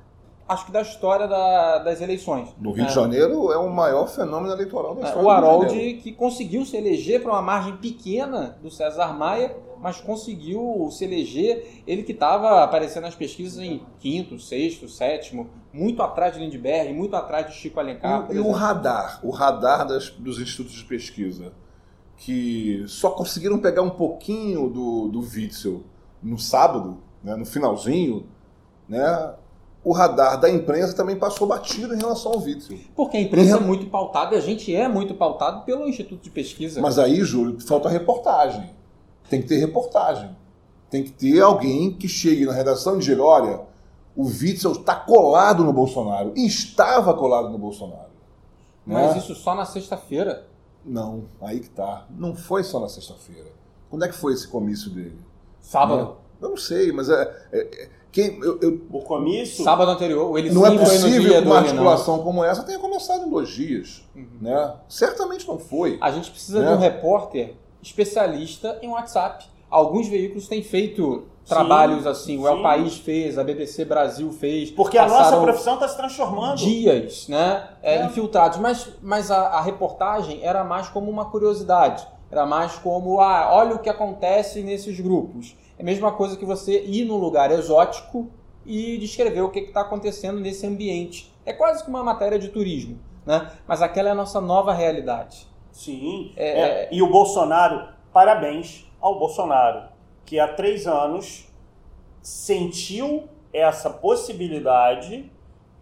S2: acho que da história da, das eleições.
S1: No Rio é. de Janeiro é o maior fenômeno eleitoral da é,
S2: história. O Harold que conseguiu se eleger para uma margem pequena do César Maia, mas conseguiu se eleger. Ele que estava aparecendo nas pesquisas em quinto, sexto, sétimo, muito atrás de Lindbergh, muito atrás de Chico Alencar.
S1: E, e o radar, o radar das, dos institutos de pesquisa, que só conseguiram pegar um pouquinho do, do Witzel no sábado, né, no finalzinho, né, o radar da imprensa também passou batido em relação ao Witzel.
S2: Porque a imprensa é muito pautada a gente é muito pautado pelo Instituto de Pesquisa.
S1: Mas aí, Júlio, falta reportagem. Tem que ter reportagem. Tem que ter alguém que chegue na redação e diga, olha, o Witzel está colado no Bolsonaro. E estava colado no Bolsonaro.
S2: Mas né? isso só na sexta-feira.
S1: Não, aí que tá. Não foi só na sexta-feira. Quando é que foi esse comício dele?
S2: Sábado.
S1: Né? Eu não sei, mas é, é, é quem, eu, eu,
S3: o comício.
S2: Sábado anterior. Ele
S1: não é possível que uma articulação não. como essa tenha começado em dois dias. Uhum. Né? Certamente não foi.
S2: A gente precisa né? de um repórter especialista em WhatsApp. Alguns veículos têm feito trabalhos sim, assim. O El País fez, a BBC Brasil fez.
S3: Porque a nossa profissão está se transformando.
S2: Dias, né? É, é. Infiltrados. Mas, mas a, a, reportagem era mais como uma curiosidade. Era mais como, ah, olha o que acontece nesses grupos. É a mesma coisa que você ir num lugar exótico e descrever o que está acontecendo nesse ambiente. É quase que uma matéria de turismo, né? Mas aquela é a nossa nova realidade.
S3: Sim. É, é, e o Bolsonaro, parabéns ao Bolsonaro, que há três anos sentiu essa possibilidade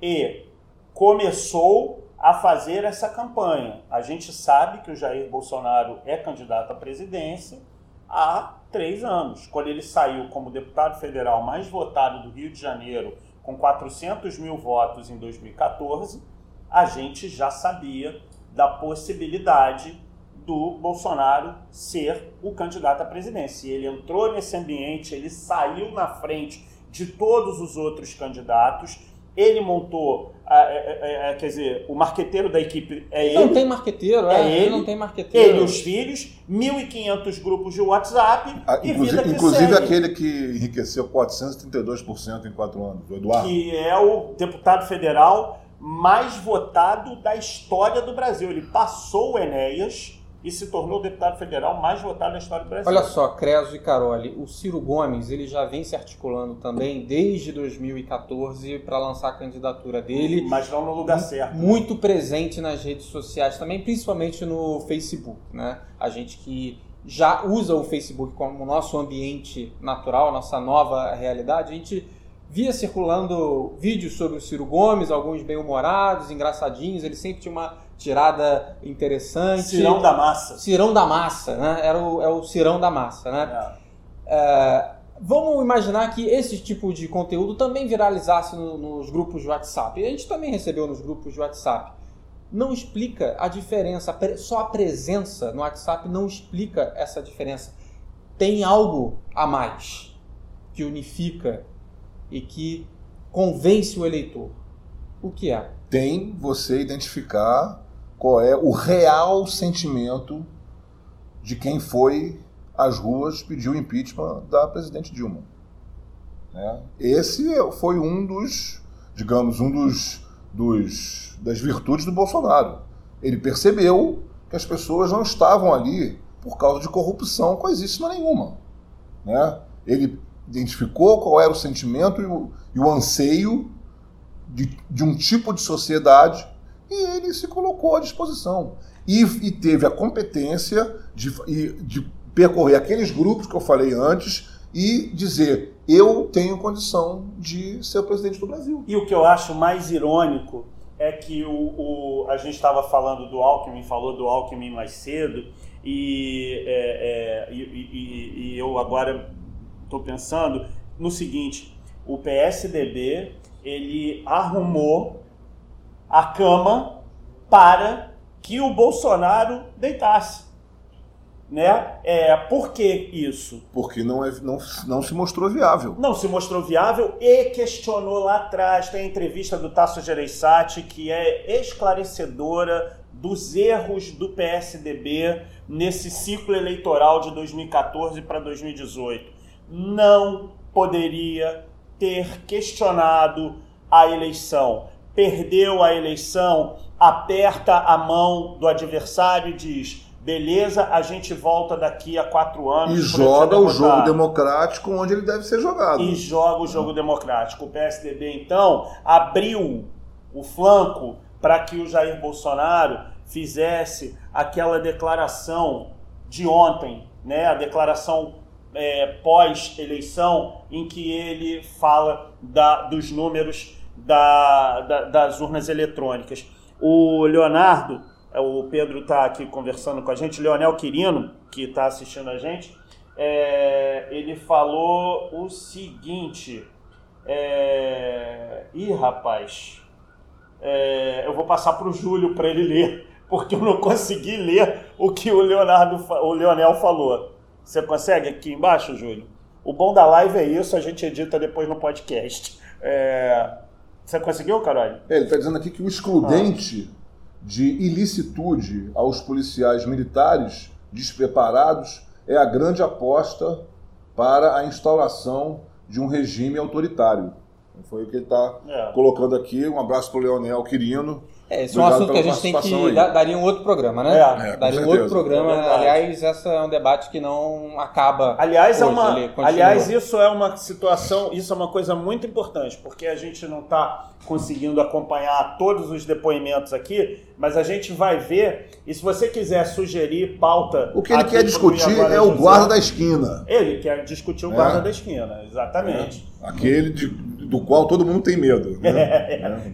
S3: e começou a fazer essa campanha. A gente sabe que o Jair Bolsonaro é candidato à presidência há três anos, quando ele saiu como deputado federal mais votado do Rio de Janeiro, com 400 mil votos em 2014, a gente já sabia da possibilidade do Bolsonaro ser o candidato à presidência. E ele entrou nesse ambiente, ele saiu na frente de todos os outros candidatos ele montou, é, é, é, quer dizer, o marqueteiro da equipe é ele.
S2: Não tem marqueteiro, é,
S3: é ele,
S2: não tem marqueteiro.
S3: Ele e os filhos, 1.500 grupos de WhatsApp
S1: ah, e
S3: inclusive,
S1: Inclusive aquele que enriqueceu 432% em quatro anos, o Eduardo.
S3: Que é o deputado federal mais votado da história do Brasil. Ele passou o Enéas e se tornou o deputado federal mais votado na história do Brasil.
S2: Olha só, Creso e Caroli, o Ciro Gomes ele já vem se articulando também desde 2014 para lançar a candidatura dele.
S3: Mas não no lugar certo.
S2: Muito presente nas redes sociais também, principalmente no Facebook. Né? A gente que já usa o Facebook como nosso ambiente natural, nossa nova realidade, a gente via circulando vídeos sobre o Ciro Gomes, alguns bem-humorados, engraçadinhos, ele sempre tinha uma tirada interessante.
S3: Cirão da massa.
S2: Cirão da massa, né? Era o, é o cirão da massa, né? É. É, vamos imaginar que esse tipo de conteúdo também viralizasse no, nos grupos de WhatsApp. A gente também recebeu nos grupos de WhatsApp. Não explica a diferença, só a presença no WhatsApp não explica essa diferença. Tem algo a mais que unifica e que convence o eleitor. O que é?
S1: Tem você identificar qual é o real sentimento de quem foi às ruas pedir o impeachment da presidente Dilma. Né? Esse foi um dos, digamos, um dos, dos das virtudes do Bolsonaro. Ele percebeu que as pessoas não estavam ali por causa de corrupção coisíssima nenhuma. Né? Ele identificou qual era o sentimento e o, e o anseio de, de um tipo de sociedade e ele se colocou à disposição. E, e teve a competência de, de percorrer aqueles grupos que eu falei antes e dizer: eu tenho condição de ser o presidente do Brasil.
S3: E o que eu acho mais irônico é que o, o a gente estava falando do Alckmin, falou do Alckmin mais cedo, e, é, é, e, e, e eu agora estou pensando no seguinte: o PSDB ele arrumou a cama para que o Bolsonaro deitasse. Né? É, por que isso?
S1: Porque não, é, não, não se mostrou viável.
S3: Não se mostrou viável e questionou lá atrás. Tem a entrevista do Tasso Gereissati que é esclarecedora dos erros do PSDB nesse ciclo eleitoral de 2014 para 2018. Não poderia ter questionado a eleição perdeu a eleição, aperta a mão do adversário e diz: beleza, a gente volta daqui a quatro anos.
S1: E joga o jogo democrático onde ele deve ser jogado.
S3: E joga o jogo democrático. O PSDB, então, abriu o flanco para que o Jair Bolsonaro fizesse aquela declaração de ontem, né? a declaração é, pós-eleição, em que ele fala da, dos números da, da, das urnas eletrônicas. O Leonardo, o Pedro está aqui conversando com a gente, Leonel Quirino, que está assistindo a gente, é, ele falou o seguinte. É, ih, rapaz, é, eu vou passar para o Júlio para ele ler, porque eu não consegui ler o que o Leonardo, o Leonel falou. Você consegue aqui embaixo, Júlio? O bom da live é isso, a gente edita depois no podcast. É... Você conseguiu, Carol?
S1: É, ele está dizendo aqui que o excludente ah. de ilicitude aos policiais militares despreparados é a grande aposta para a instauração de um regime autoritário. Foi o que ele está é. colocando aqui. Um abraço para o Leonel Quirino.
S2: É, esse é um assunto que a gente tem que. dar daria um outro programa, né? É, é daria um outro programa. É aliás, esse é um debate que não acaba.
S3: Aliás, é hoje, é uma, aliás, isso é uma situação, isso é uma coisa muito importante, porque a gente não está conseguindo acompanhar todos os depoimentos aqui, mas a gente vai ver. E se você quiser sugerir pauta.
S1: O que ele quer discutir é o guarda da esquina.
S3: Ele quer discutir o guarda da esquina, exatamente.
S1: Aquele de do qual todo mundo tem medo. Né?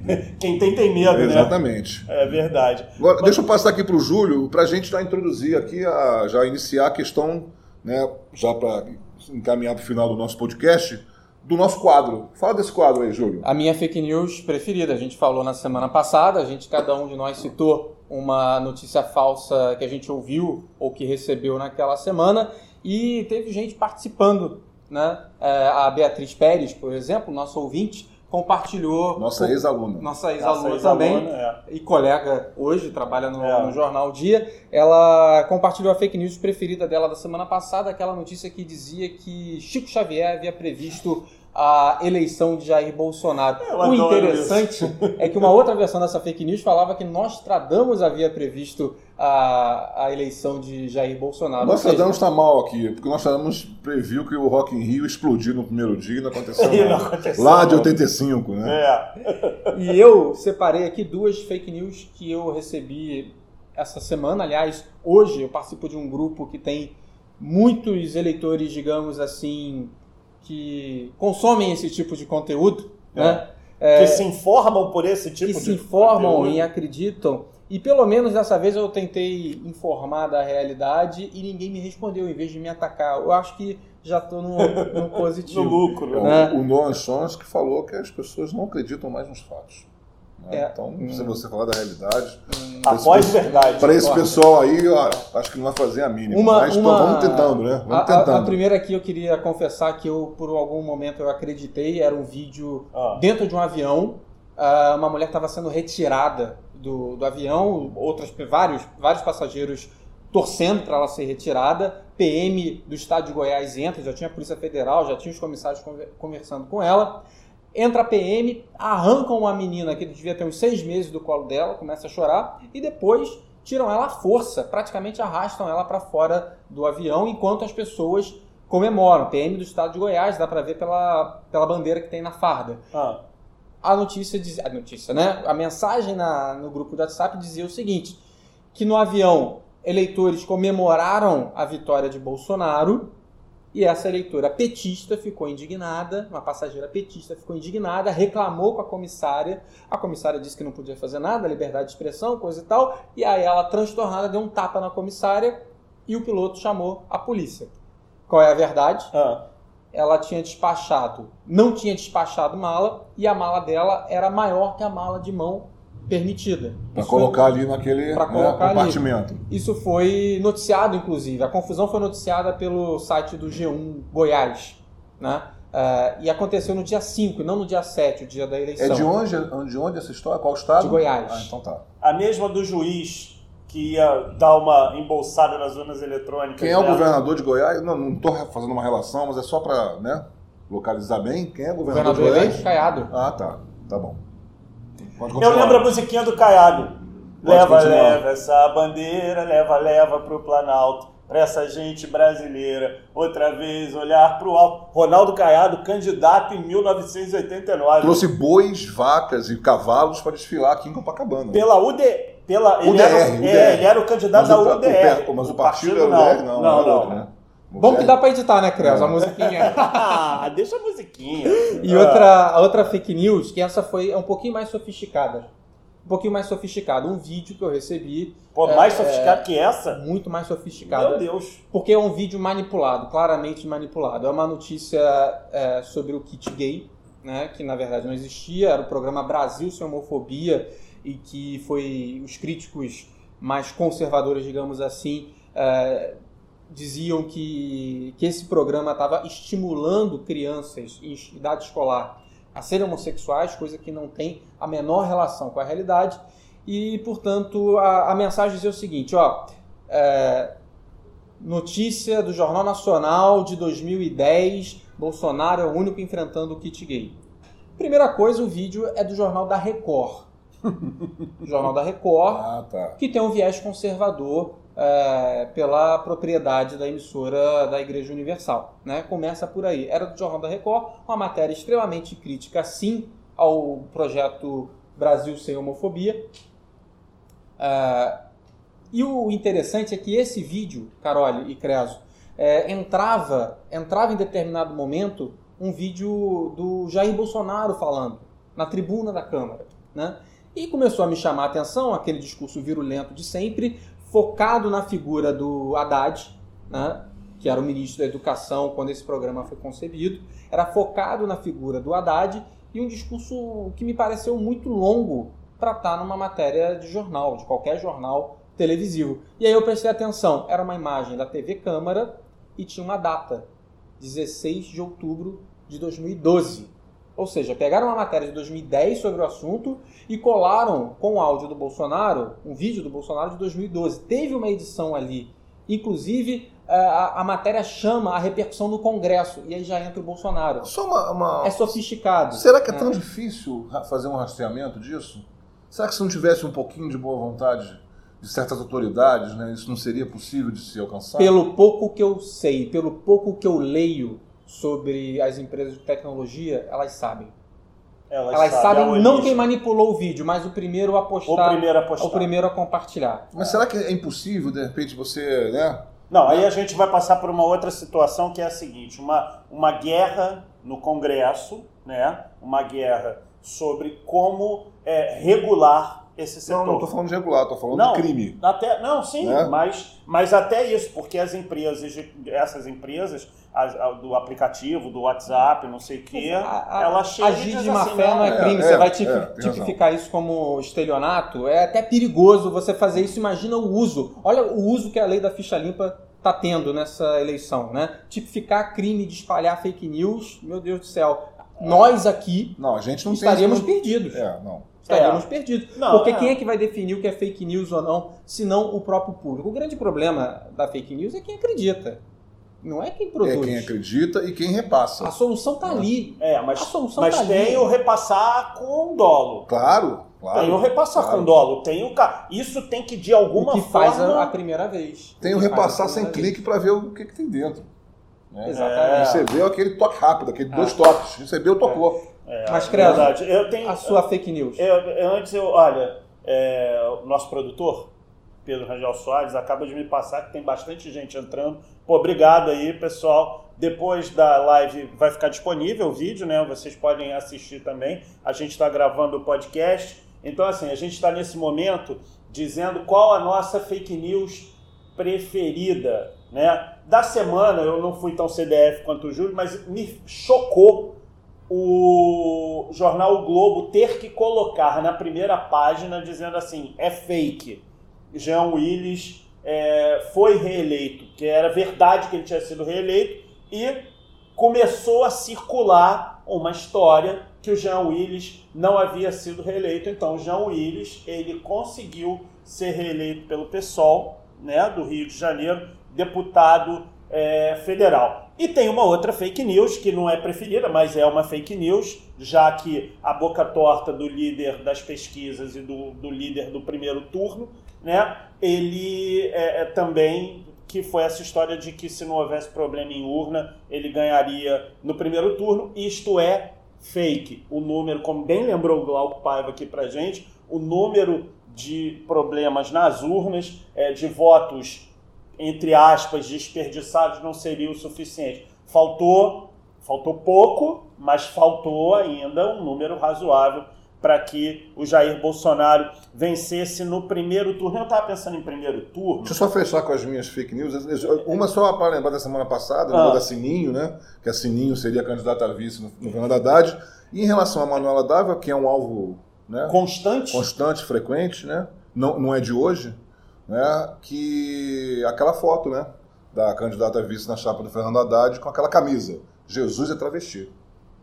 S3: É. Quem tem, tem medo,
S1: né? Exatamente.
S3: É verdade.
S1: Agora, Mas... deixa eu passar aqui para o Júlio, para a gente já introduzir aqui, a, já iniciar a questão, né, já para encaminhar para o final do nosso podcast, do nosso quadro. Fala desse quadro aí, Júlio.
S2: A minha fake news preferida. A gente falou na semana passada, a gente, cada um de nós citou uma notícia falsa que a gente ouviu ou que recebeu naquela semana e teve gente participando né? É, a Beatriz Pérez, por exemplo, nosso ouvinte, compartilhou.
S1: Nossa ex-aluna.
S2: Nossa ex-aluna ex também. É. E colega hoje, trabalha no, é. no, Jornal Dia. Ela compartilhou a fake news preferida dela da semana passada, aquela notícia que dizia que Chico Xavier havia previsto a eleição de Jair Bolsonaro. Eu o interessante isso. é que uma outra versão dessa fake news falava que Nostradamus havia previsto a, a eleição de Jair Bolsonaro.
S1: Nostradamus está mal aqui, porque Nostradamus previu que o Rock in Rio explodiu no primeiro dia e não aconteceu, e não aconteceu Lá de 85, né?
S2: É. e eu separei aqui duas fake news que eu recebi essa semana. Aliás, hoje eu participo de um grupo que tem muitos eleitores, digamos assim, que consomem esse tipo de conteúdo, é. né?
S3: É, que se informam por esse tipo
S2: que
S3: de
S2: se informam conteúdo. e acreditam. E pelo menos dessa vez eu tentei informar da realidade e ninguém me respondeu, em vez de me atacar. Eu acho que já estou no, no positivo.
S3: no lucro.
S1: Né? O, o Noam Chomsky falou que as pessoas não acreditam mais nos fatos. Né? É. Então, se você falar da realidade.
S3: Hum. Após
S1: pessoal,
S3: verdade.
S1: Para esse pessoal aí, ó, acho que não vai fazer a mínima. Uma, mas uma... vamos tentando, né? Vamos
S2: a,
S1: tentando.
S2: A, a, primeira aqui eu queria confessar que eu, por algum momento, eu acreditei. Era um vídeo ah. dentro de um avião. Uh, uma mulher estava sendo retirada do, do avião, outras, vários, vários passageiros torcendo para ela ser retirada. PM do estado de Goiás entra, já tinha a Polícia Federal, já tinha os comissários conversando com ela. Entra a PM, arrancam uma menina que devia ter uns seis meses do colo dela, começa a chorar, e depois tiram ela à força, praticamente arrastam ela para fora do avião, enquanto as pessoas comemoram. PM do estado de Goiás, dá para ver pela, pela bandeira que tem na farda. Ah. A notícia diz, a notícia, né? A mensagem na, no grupo do WhatsApp dizia o seguinte: que no avião eleitores comemoraram a vitória de Bolsonaro e essa eleitora petista ficou indignada, uma passageira petista ficou indignada, reclamou com a comissária. A comissária disse que não podia fazer nada, liberdade de expressão, coisa e tal. E aí ela, transtornada, deu um tapa na comissária e o piloto chamou a polícia. Qual é a verdade? Ah. Ela tinha despachado, não tinha despachado mala e a mala dela era maior que a mala de mão permitida.
S1: Para colocar ali naquele né, compartimento. Ali.
S2: Isso foi noticiado, inclusive. A confusão foi noticiada pelo site do G1 Goiás. Né? Uh, e aconteceu no dia 5, não no dia 7, o dia da eleição.
S1: É de onde, de onde essa história? Qual estado?
S2: De Goiás.
S1: Ah, então tá.
S3: A mesma do juiz que ia dar uma embolsada nas urnas eletrônicas.
S1: Quem é o né? governador de Goiás? Não estou fazendo uma relação, mas é só para né, localizar bem. Quem é o governador, governador de Goiás?
S2: Caiado.
S1: Ah, tá. Tá bom.
S3: Eu lembro a musiquinha do Caiado. Pode leva, continuar. leva essa bandeira, leva, leva pro Planalto. Pra essa gente brasileira, outra vez olhar pro alto. Ronaldo Caiado, candidato em 1989.
S1: Trouxe bois, vacas e cavalos para desfilar aqui em Copacabana.
S3: Pela UD, pela,
S1: UDR, ele, era,
S3: UDR. É, ele era o candidato mas da
S1: o,
S3: UDR.
S1: O, mas o, o partido, partido era o UDR, não, não, não, não, não. Outro, né?
S2: Bom que dá pra editar, né, Creus? A musiquinha.
S3: Ah, deixa a musiquinha.
S2: E outra, a outra fake news, que essa foi é um pouquinho mais sofisticada. Um pouquinho mais sofisticada. Um vídeo que eu recebi,
S3: Pô,
S2: é,
S3: mais sofisticado que essa?
S2: muito mais sofisticada.
S3: Meu Deus.
S2: Porque é um vídeo manipulado, claramente manipulado. É uma notícia é, sobre o kit gay, né, que na verdade não existia, era o programa Brasil Sem Homofobia, e que foi os críticos mais conservadores, digamos assim, é, diziam que, que esse programa estava estimulando crianças em idade escolar a serem homossexuais, coisa que não tem a menor relação com a realidade. E, portanto, a, a mensagem dizia o seguinte, ó, é, Notícia do Jornal Nacional de 2010: Bolsonaro é o único enfrentando o kit gay. Primeira coisa, o vídeo é do Jornal da Record. Jornal da Record,
S1: Ah, tá.
S2: que tem um viés conservador é, pela propriedade da emissora da Igreja Universal. Né? Começa por aí. Era do Jornal da Record, uma matéria extremamente crítica, sim, ao projeto Brasil Sem Homofobia. É, e o interessante é que esse vídeo, Carole e Creso, é, entrava, entrava em determinado momento um vídeo do Jair Bolsonaro falando na tribuna da Câmara. Né? E começou a me chamar a atenção aquele discurso virulento de sempre, focado na figura do Haddad, né? que era o ministro da Educação quando esse programa foi concebido. Era focado na figura do Haddad e um discurso que me pareceu muito longo para estar numa matéria de jornal, de qualquer jornal televisivo. E aí eu prestei atenção, era uma imagem da TV Câmara e tinha uma data, 16 de outubro de 2012. Ou seja, pegaram uma matéria de 2010 sobre o assunto e colaram com o áudio do Bolsonaro, um vídeo do Bolsonaro de 2012. Teve uma edição ali, inclusive a, a matéria chama a repercussão no Congresso, e aí já entra o Bolsonaro.
S1: Só uma. uma-
S2: É sofisticado.
S1: Será que é
S2: né?
S1: tão difícil fazer um rastreamento disso? Será que se não tivesse um pouquinho de boa vontade de certas autoridades, né, isso não seria possível de se alcançar?
S2: Pelo pouco que eu sei, pelo pouco que eu leio sobre as empresas de tecnologia, elas sabem.
S3: Elas,
S2: Elas sabem
S3: a
S2: não
S3: origem.
S2: quem manipulou o vídeo, mas o primeiro a
S3: O
S2: postar,
S3: primeiro a postar.
S2: o primeiro a compartilhar.
S1: Mas será que é impossível, de repente, você. Né?
S3: Não, aí a gente vai passar por uma outra situação que é a seguinte: uma, uma guerra no Congresso, né? Uma guerra sobre como é, regular esse setor.
S1: Não, não estou falando de regular, estou falando
S3: Não.
S1: de crime.
S3: Até, não, sim,
S1: Né?
S3: mas, mas até isso, porque as empresas, essas empresas, as- a- do aplicativo, do WhatsApp, não sei o quê,
S2: A- a-
S3: ela chega
S2: Agir de má
S3: assim,
S2: fé não é
S1: É,
S2: crime.
S1: é,
S2: você vai
S1: é,
S2: tipi-
S1: tem razão.
S2: tipificar isso como estelionato. É até perigoso você fazer isso. Imagina o uso. Olha o uso que a lei da ficha limpa está tendo nessa eleição, né? Tipificar crime de espalhar fake news, meu Deus do céu. Nós aqui
S1: Não, a gente não
S2: estaríamos
S1: tem.
S2: perdidos.
S1: É, não.
S2: Estaríamos perdidos.
S3: Não,
S2: Porque
S3: é.
S2: quem é que vai definir o que é fake news ou não, se não o próprio público? O grande problema da fake news é quem acredita. Não é quem produz.
S1: É quem acredita e quem repassa.
S2: A solução está ali.
S3: É, mas,
S2: A solução
S3: mas
S2: tá
S3: tem
S2: ali.
S3: o repassar com dolo.
S1: Claro, claro.
S3: tem o repassar
S1: claro.
S3: com dolo. Tem o ca... Isso tem que, de alguma
S2: o que
S3: forma...
S2: faz a, a primeira vez.
S1: Tem o repassar sem clique para ver o que, que tem dentro. né?
S2: Exatamente.
S1: Você vê aquele toque rápido, aquele
S2: Ah.
S1: dois toques. Recebeu, tocou.
S3: É,
S2: Mas, Creso,
S3: verdade. Eu tenho...
S2: A sua fake news.
S3: Eu, eu- antes eu, olha, é, o nosso produtor, Pedro Rangel Soares, acaba de me passar que tem bastante gente entrando. Pô, obrigado aí, pessoal. Depois da live vai ficar disponível o vídeo, né? Vocês podem assistir também. A gente está gravando o podcast. Então, assim, a gente está nesse momento dizendo qual a nossa fake news preferida, né? Da semana, eu não fui tão CDF quanto o Júlio, mas me chocou o jornal o Globo ter que colocar na primeira página dizendo assim: é fake. Jean Willis é, foi reeleito, que era verdade que ele tinha sido reeleito, e começou a circular uma história que o Jean Willis não havia sido reeleito. Então, o Jean Willis ele conseguiu ser reeleito pelo PSOL, né, do Rio de Janeiro, deputado é, federal. E tem uma outra fake news, que não é preferida, mas é uma fake news, já que a boca torta do líder das pesquisas e do, do líder do primeiro turno, né, ele é, é também que foi essa história de que se não houvesse problema em urna, ele ganharia no primeiro turno. Isto é fake. O número, como bem lembrou o Glauco Paiva aqui pra gente, o número de problemas nas urnas, é, de votos entre aspas, desperdiçados não seria o suficiente. Faltou, faltou pouco, mas faltou ainda um número razoável para que o Jair Bolsonaro vencesse no primeiro turno. Eu estava pensando em primeiro turno.
S1: Deixa eu só fechar com as minhas fake news. Uma só para lembrar da semana passada, ah. da Sininho, né? Que a Sininho seria candidata a vice no, no Fernando Haddad. E em relação a Manuela Dávila, que é um alvo né,
S3: constante,
S1: constante, frequente, né? Não, não é de hoje, né? Que aquela foto, né? Da candidata a vice na chapa do Fernando Haddad com aquela camisa. Jesus é travesti.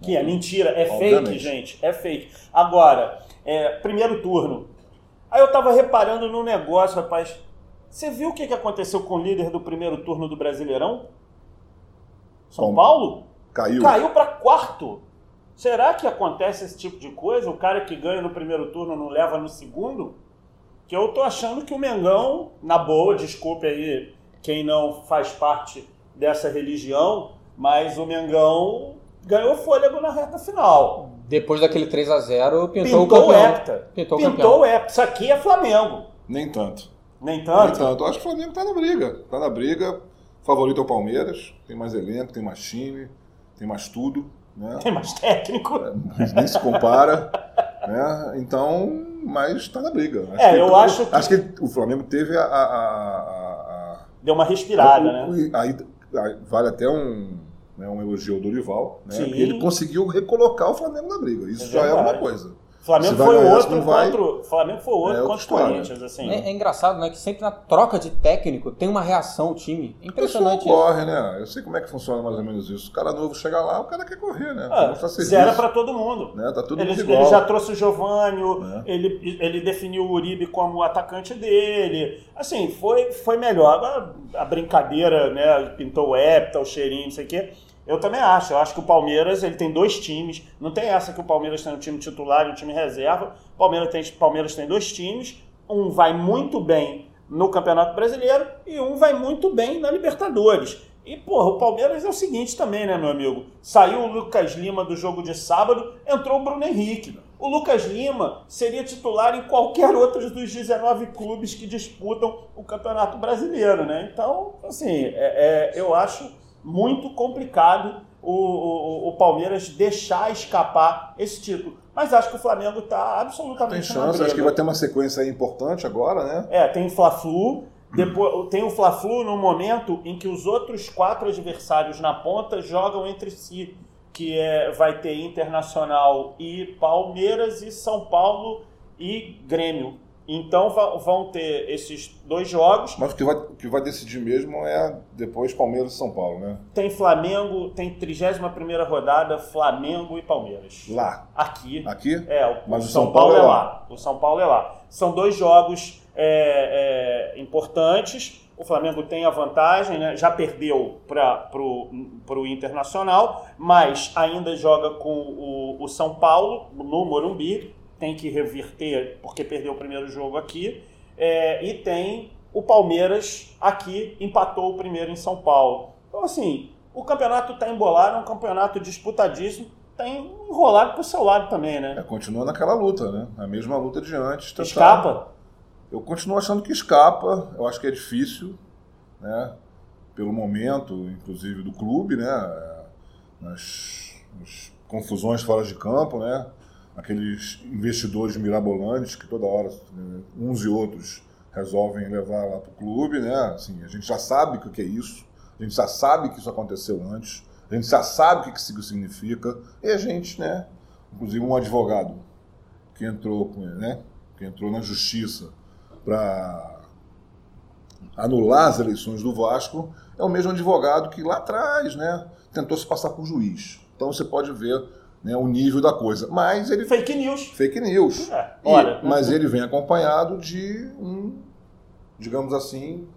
S3: Que é mentira, é Obviamente. fake, gente, é fake. Agora, é, primeiro turno. Aí eu tava reparando num negócio, rapaz. Você viu o que, que aconteceu com o líder do primeiro turno do Brasileirão? São Bom, Paulo?
S1: Caiu.
S3: Caiu para quarto. Será que acontece esse tipo de coisa? O cara que ganha no primeiro turno não leva no segundo? Que eu tô achando que o Mengão, na boa, desculpe aí quem não faz parte dessa religião, mas o Mengão ganhou fôlego na reta final.
S2: Depois daquele 3 a 0
S3: pintou, pintou o campeão. Hepta. Pintou, pintou o hepta. Isso aqui é Flamengo.
S1: Nem tanto.
S3: Nem tanto?
S1: Nem tanto. Eu acho que o Flamengo tá na briga. Tá na briga. Favorito é o Palmeiras. Tem mais elenco, tem mais time, tem mais tudo. Né?
S3: Tem mais técnico.
S1: É, nem se compara. né? Então, mas está na briga.
S3: Acho é, que, eu acho que...
S1: Acho que o Flamengo teve a... a, a, a
S3: Deu uma respirada, né?
S1: Aí, vale até um né, um elogio ao Dorival, né, ele conseguiu recolocar o Flamengo na briga. Isso é já é uma coisa.
S3: Flamengo foi, ganhar, outro vai, contra, Flamengo foi outro é contra o Corinthians. Assim.
S2: É, é, engraçado, né? Que sempre na troca de técnico tem uma reação o time. Impressionante.
S1: corre, né? Eu sei como é que funciona mais ou menos isso. O cara novo chega lá, o cara quer correr, né?
S3: Ah, zero para todo mundo.
S1: Né? Tá tudo
S3: ele, ele já trouxe o Giovanni, é. ele, ele definiu o Uribe como o atacante dele. Assim, foi, foi melhor. A, a brincadeira, né? Pintou o Epta, o cheirinho, não sei o quê eu também acho. Eu acho que o Palmeiras ele tem dois times. Não tem essa que o Palmeiras tem um time titular e um time reserva. O Palmeiras tem, Palmeiras tem dois times. Um vai muito bem no Campeonato Brasileiro e um vai muito bem na Libertadores. E, porra, o Palmeiras é o seguinte também, né, meu amigo? Saiu o Lucas Lima do jogo de sábado, entrou o Bruno Henrique. O Lucas Lima seria titular em qualquer outro dos 19 clubes que disputam o Campeonato Brasileiro, né? Então, assim, é, é, eu acho muito complicado o, o, o, Palmeiras deixar escapar esse título. Mas acho que o Flamengo está absolutamente
S1: Tem chance, acho que vai ter uma sequência importante agora, né?
S3: É, tem o Fla-Flu, depois, tem o Fla-Flu no momento em que os outros quatro adversários na ponta jogam entre si, que é, vai ter Internacional e Palmeiras e São Paulo e Grêmio. Então vão ter esses dois jogos.
S1: Mas o que vai, o que vai decidir mesmo é depois Palmeiras e São Paulo, né?
S3: Tem Flamengo, tem 31 rodada, Flamengo e Palmeiras.
S1: Lá.
S3: Aqui.
S1: Aqui?
S3: É, o, Mas o São, São Paulo, Paulo, é lá. lá. O São Paulo é lá. São dois jogos é, é, importantes. O Flamengo tem a vantagem, né? já perdeu para o Internacional, mas ainda joga com o, o São Paulo no Morumbi tem que reverter porque perdeu o primeiro jogo aqui. É, e tem o Palmeiras aqui, empatou o primeiro em São Paulo. Então, assim, o campeonato está embolado, é um campeonato disputadíssimo, tem tá enrolado para o seu lado também, né?
S1: É, continua naquela luta, né? A mesma luta de antes.
S3: Tá, escapa?
S1: Eu continuo achando que escapa, eu acho que é difícil, né? Pelo momento, inclusive, do clube, né? Nas, nas confusões fora de campo, né? Aqueles investidores mirabolantes que toda hora uns e outros resolvem levar lá para o clube, né? Assim, a gente já sabe o que é isso, a gente já sabe que isso aconteceu antes, a gente já sabe o que isso significa, e a gente, né? Inclusive um advogado que entrou, né? Que entrou na justiça para anular as eleições do Vasco é o mesmo advogado que lá atrás, né? Tentou se passar por juiz. Então você pode ver né, o nível da coisa. Mas ele.
S3: Fake news.
S1: Fake news. É, olha. E, mas ele vem acompanhado de um, digamos assim,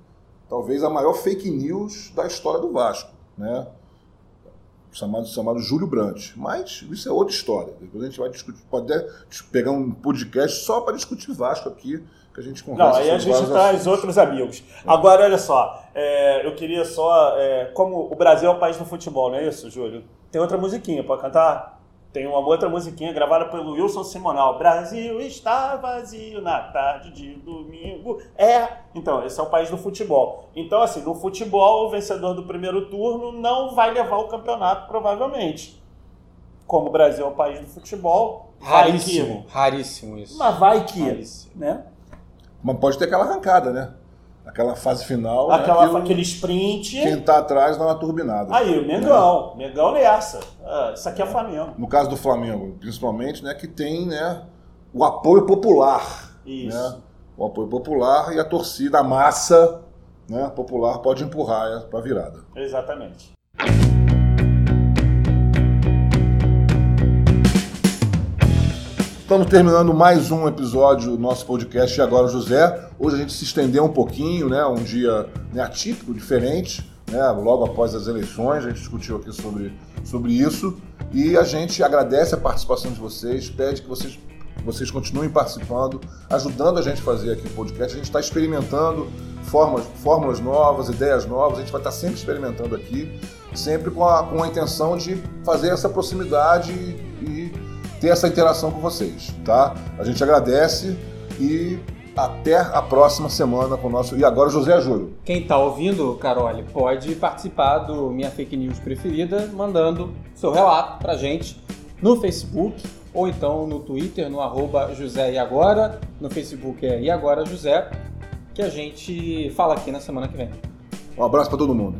S1: talvez a maior fake news da história do Vasco. Né? Chamado, chamado Júlio Brandt. Mas isso é outra história. Depois a gente vai discutir. Pode até pegar um podcast só para discutir Vasco aqui, que a gente conversa.
S3: Não, aí a gente traz assuntos. outros amigos. Agora, olha só, é, eu queria só. É, como o Brasil é o país do futebol, não é isso, Júlio? Tem outra musiquinha para cantar? Tem uma outra musiquinha gravada pelo Wilson Simonal. Brasil está vazio na tarde de domingo. É. Então, esse é o país do futebol. Então, assim, no futebol, o vencedor do primeiro turno não vai levar o campeonato, provavelmente. Como o Brasil é o país do futebol, vai
S2: Raríssimo,
S3: que.
S2: raríssimo isso.
S3: Mas vai que.
S2: Raríssimo.
S3: Né?
S1: Mas pode ter aquela arrancada, né? Aquela fase final. né,
S3: Aquela,
S1: que o-
S3: aquele sprint.
S1: Quem tá atrás dá uma turbinada.
S3: Aí, o Mengão. Mengão nessa. Ah, isso aqui é Flamengo.
S1: No caso do Flamengo, principalmente, né, que tem né, o apoio popular.
S3: Isso.
S1: Né? O apoio popular e a torcida, a massa né, popular pode empurrar para a virada.
S3: Exatamente.
S1: Estamos terminando mais um episódio do nosso podcast E Agora José. Hoje a gente se estendeu um pouquinho, né? Um dia né, atípico, diferente, né? Logo após as eleições, a gente discutiu aqui sobre, sobre isso. E a gente agradece a participação de vocês, pede que vocês, vocês continuem participando, ajudando a gente a fazer aqui o podcast. A gente está experimentando formas, fórmulas novas, ideias novas, a gente vai estar sempre experimentando aqui, sempre com a, com a intenção de fazer essa proximidade ter essa interação com vocês, tá? A gente agradece e até a próxima semana com o nosso. E agora, José Júlio.
S2: Quem tá ouvindo, Carole, pode participar do Minha Fake News Preferida mandando seu relato pra gente no Facebook ou então no Twitter, no arroba José e Agora. No Facebook é E Agora José, que a gente fala aqui na semana que vem.
S1: Um abraço para todo mundo.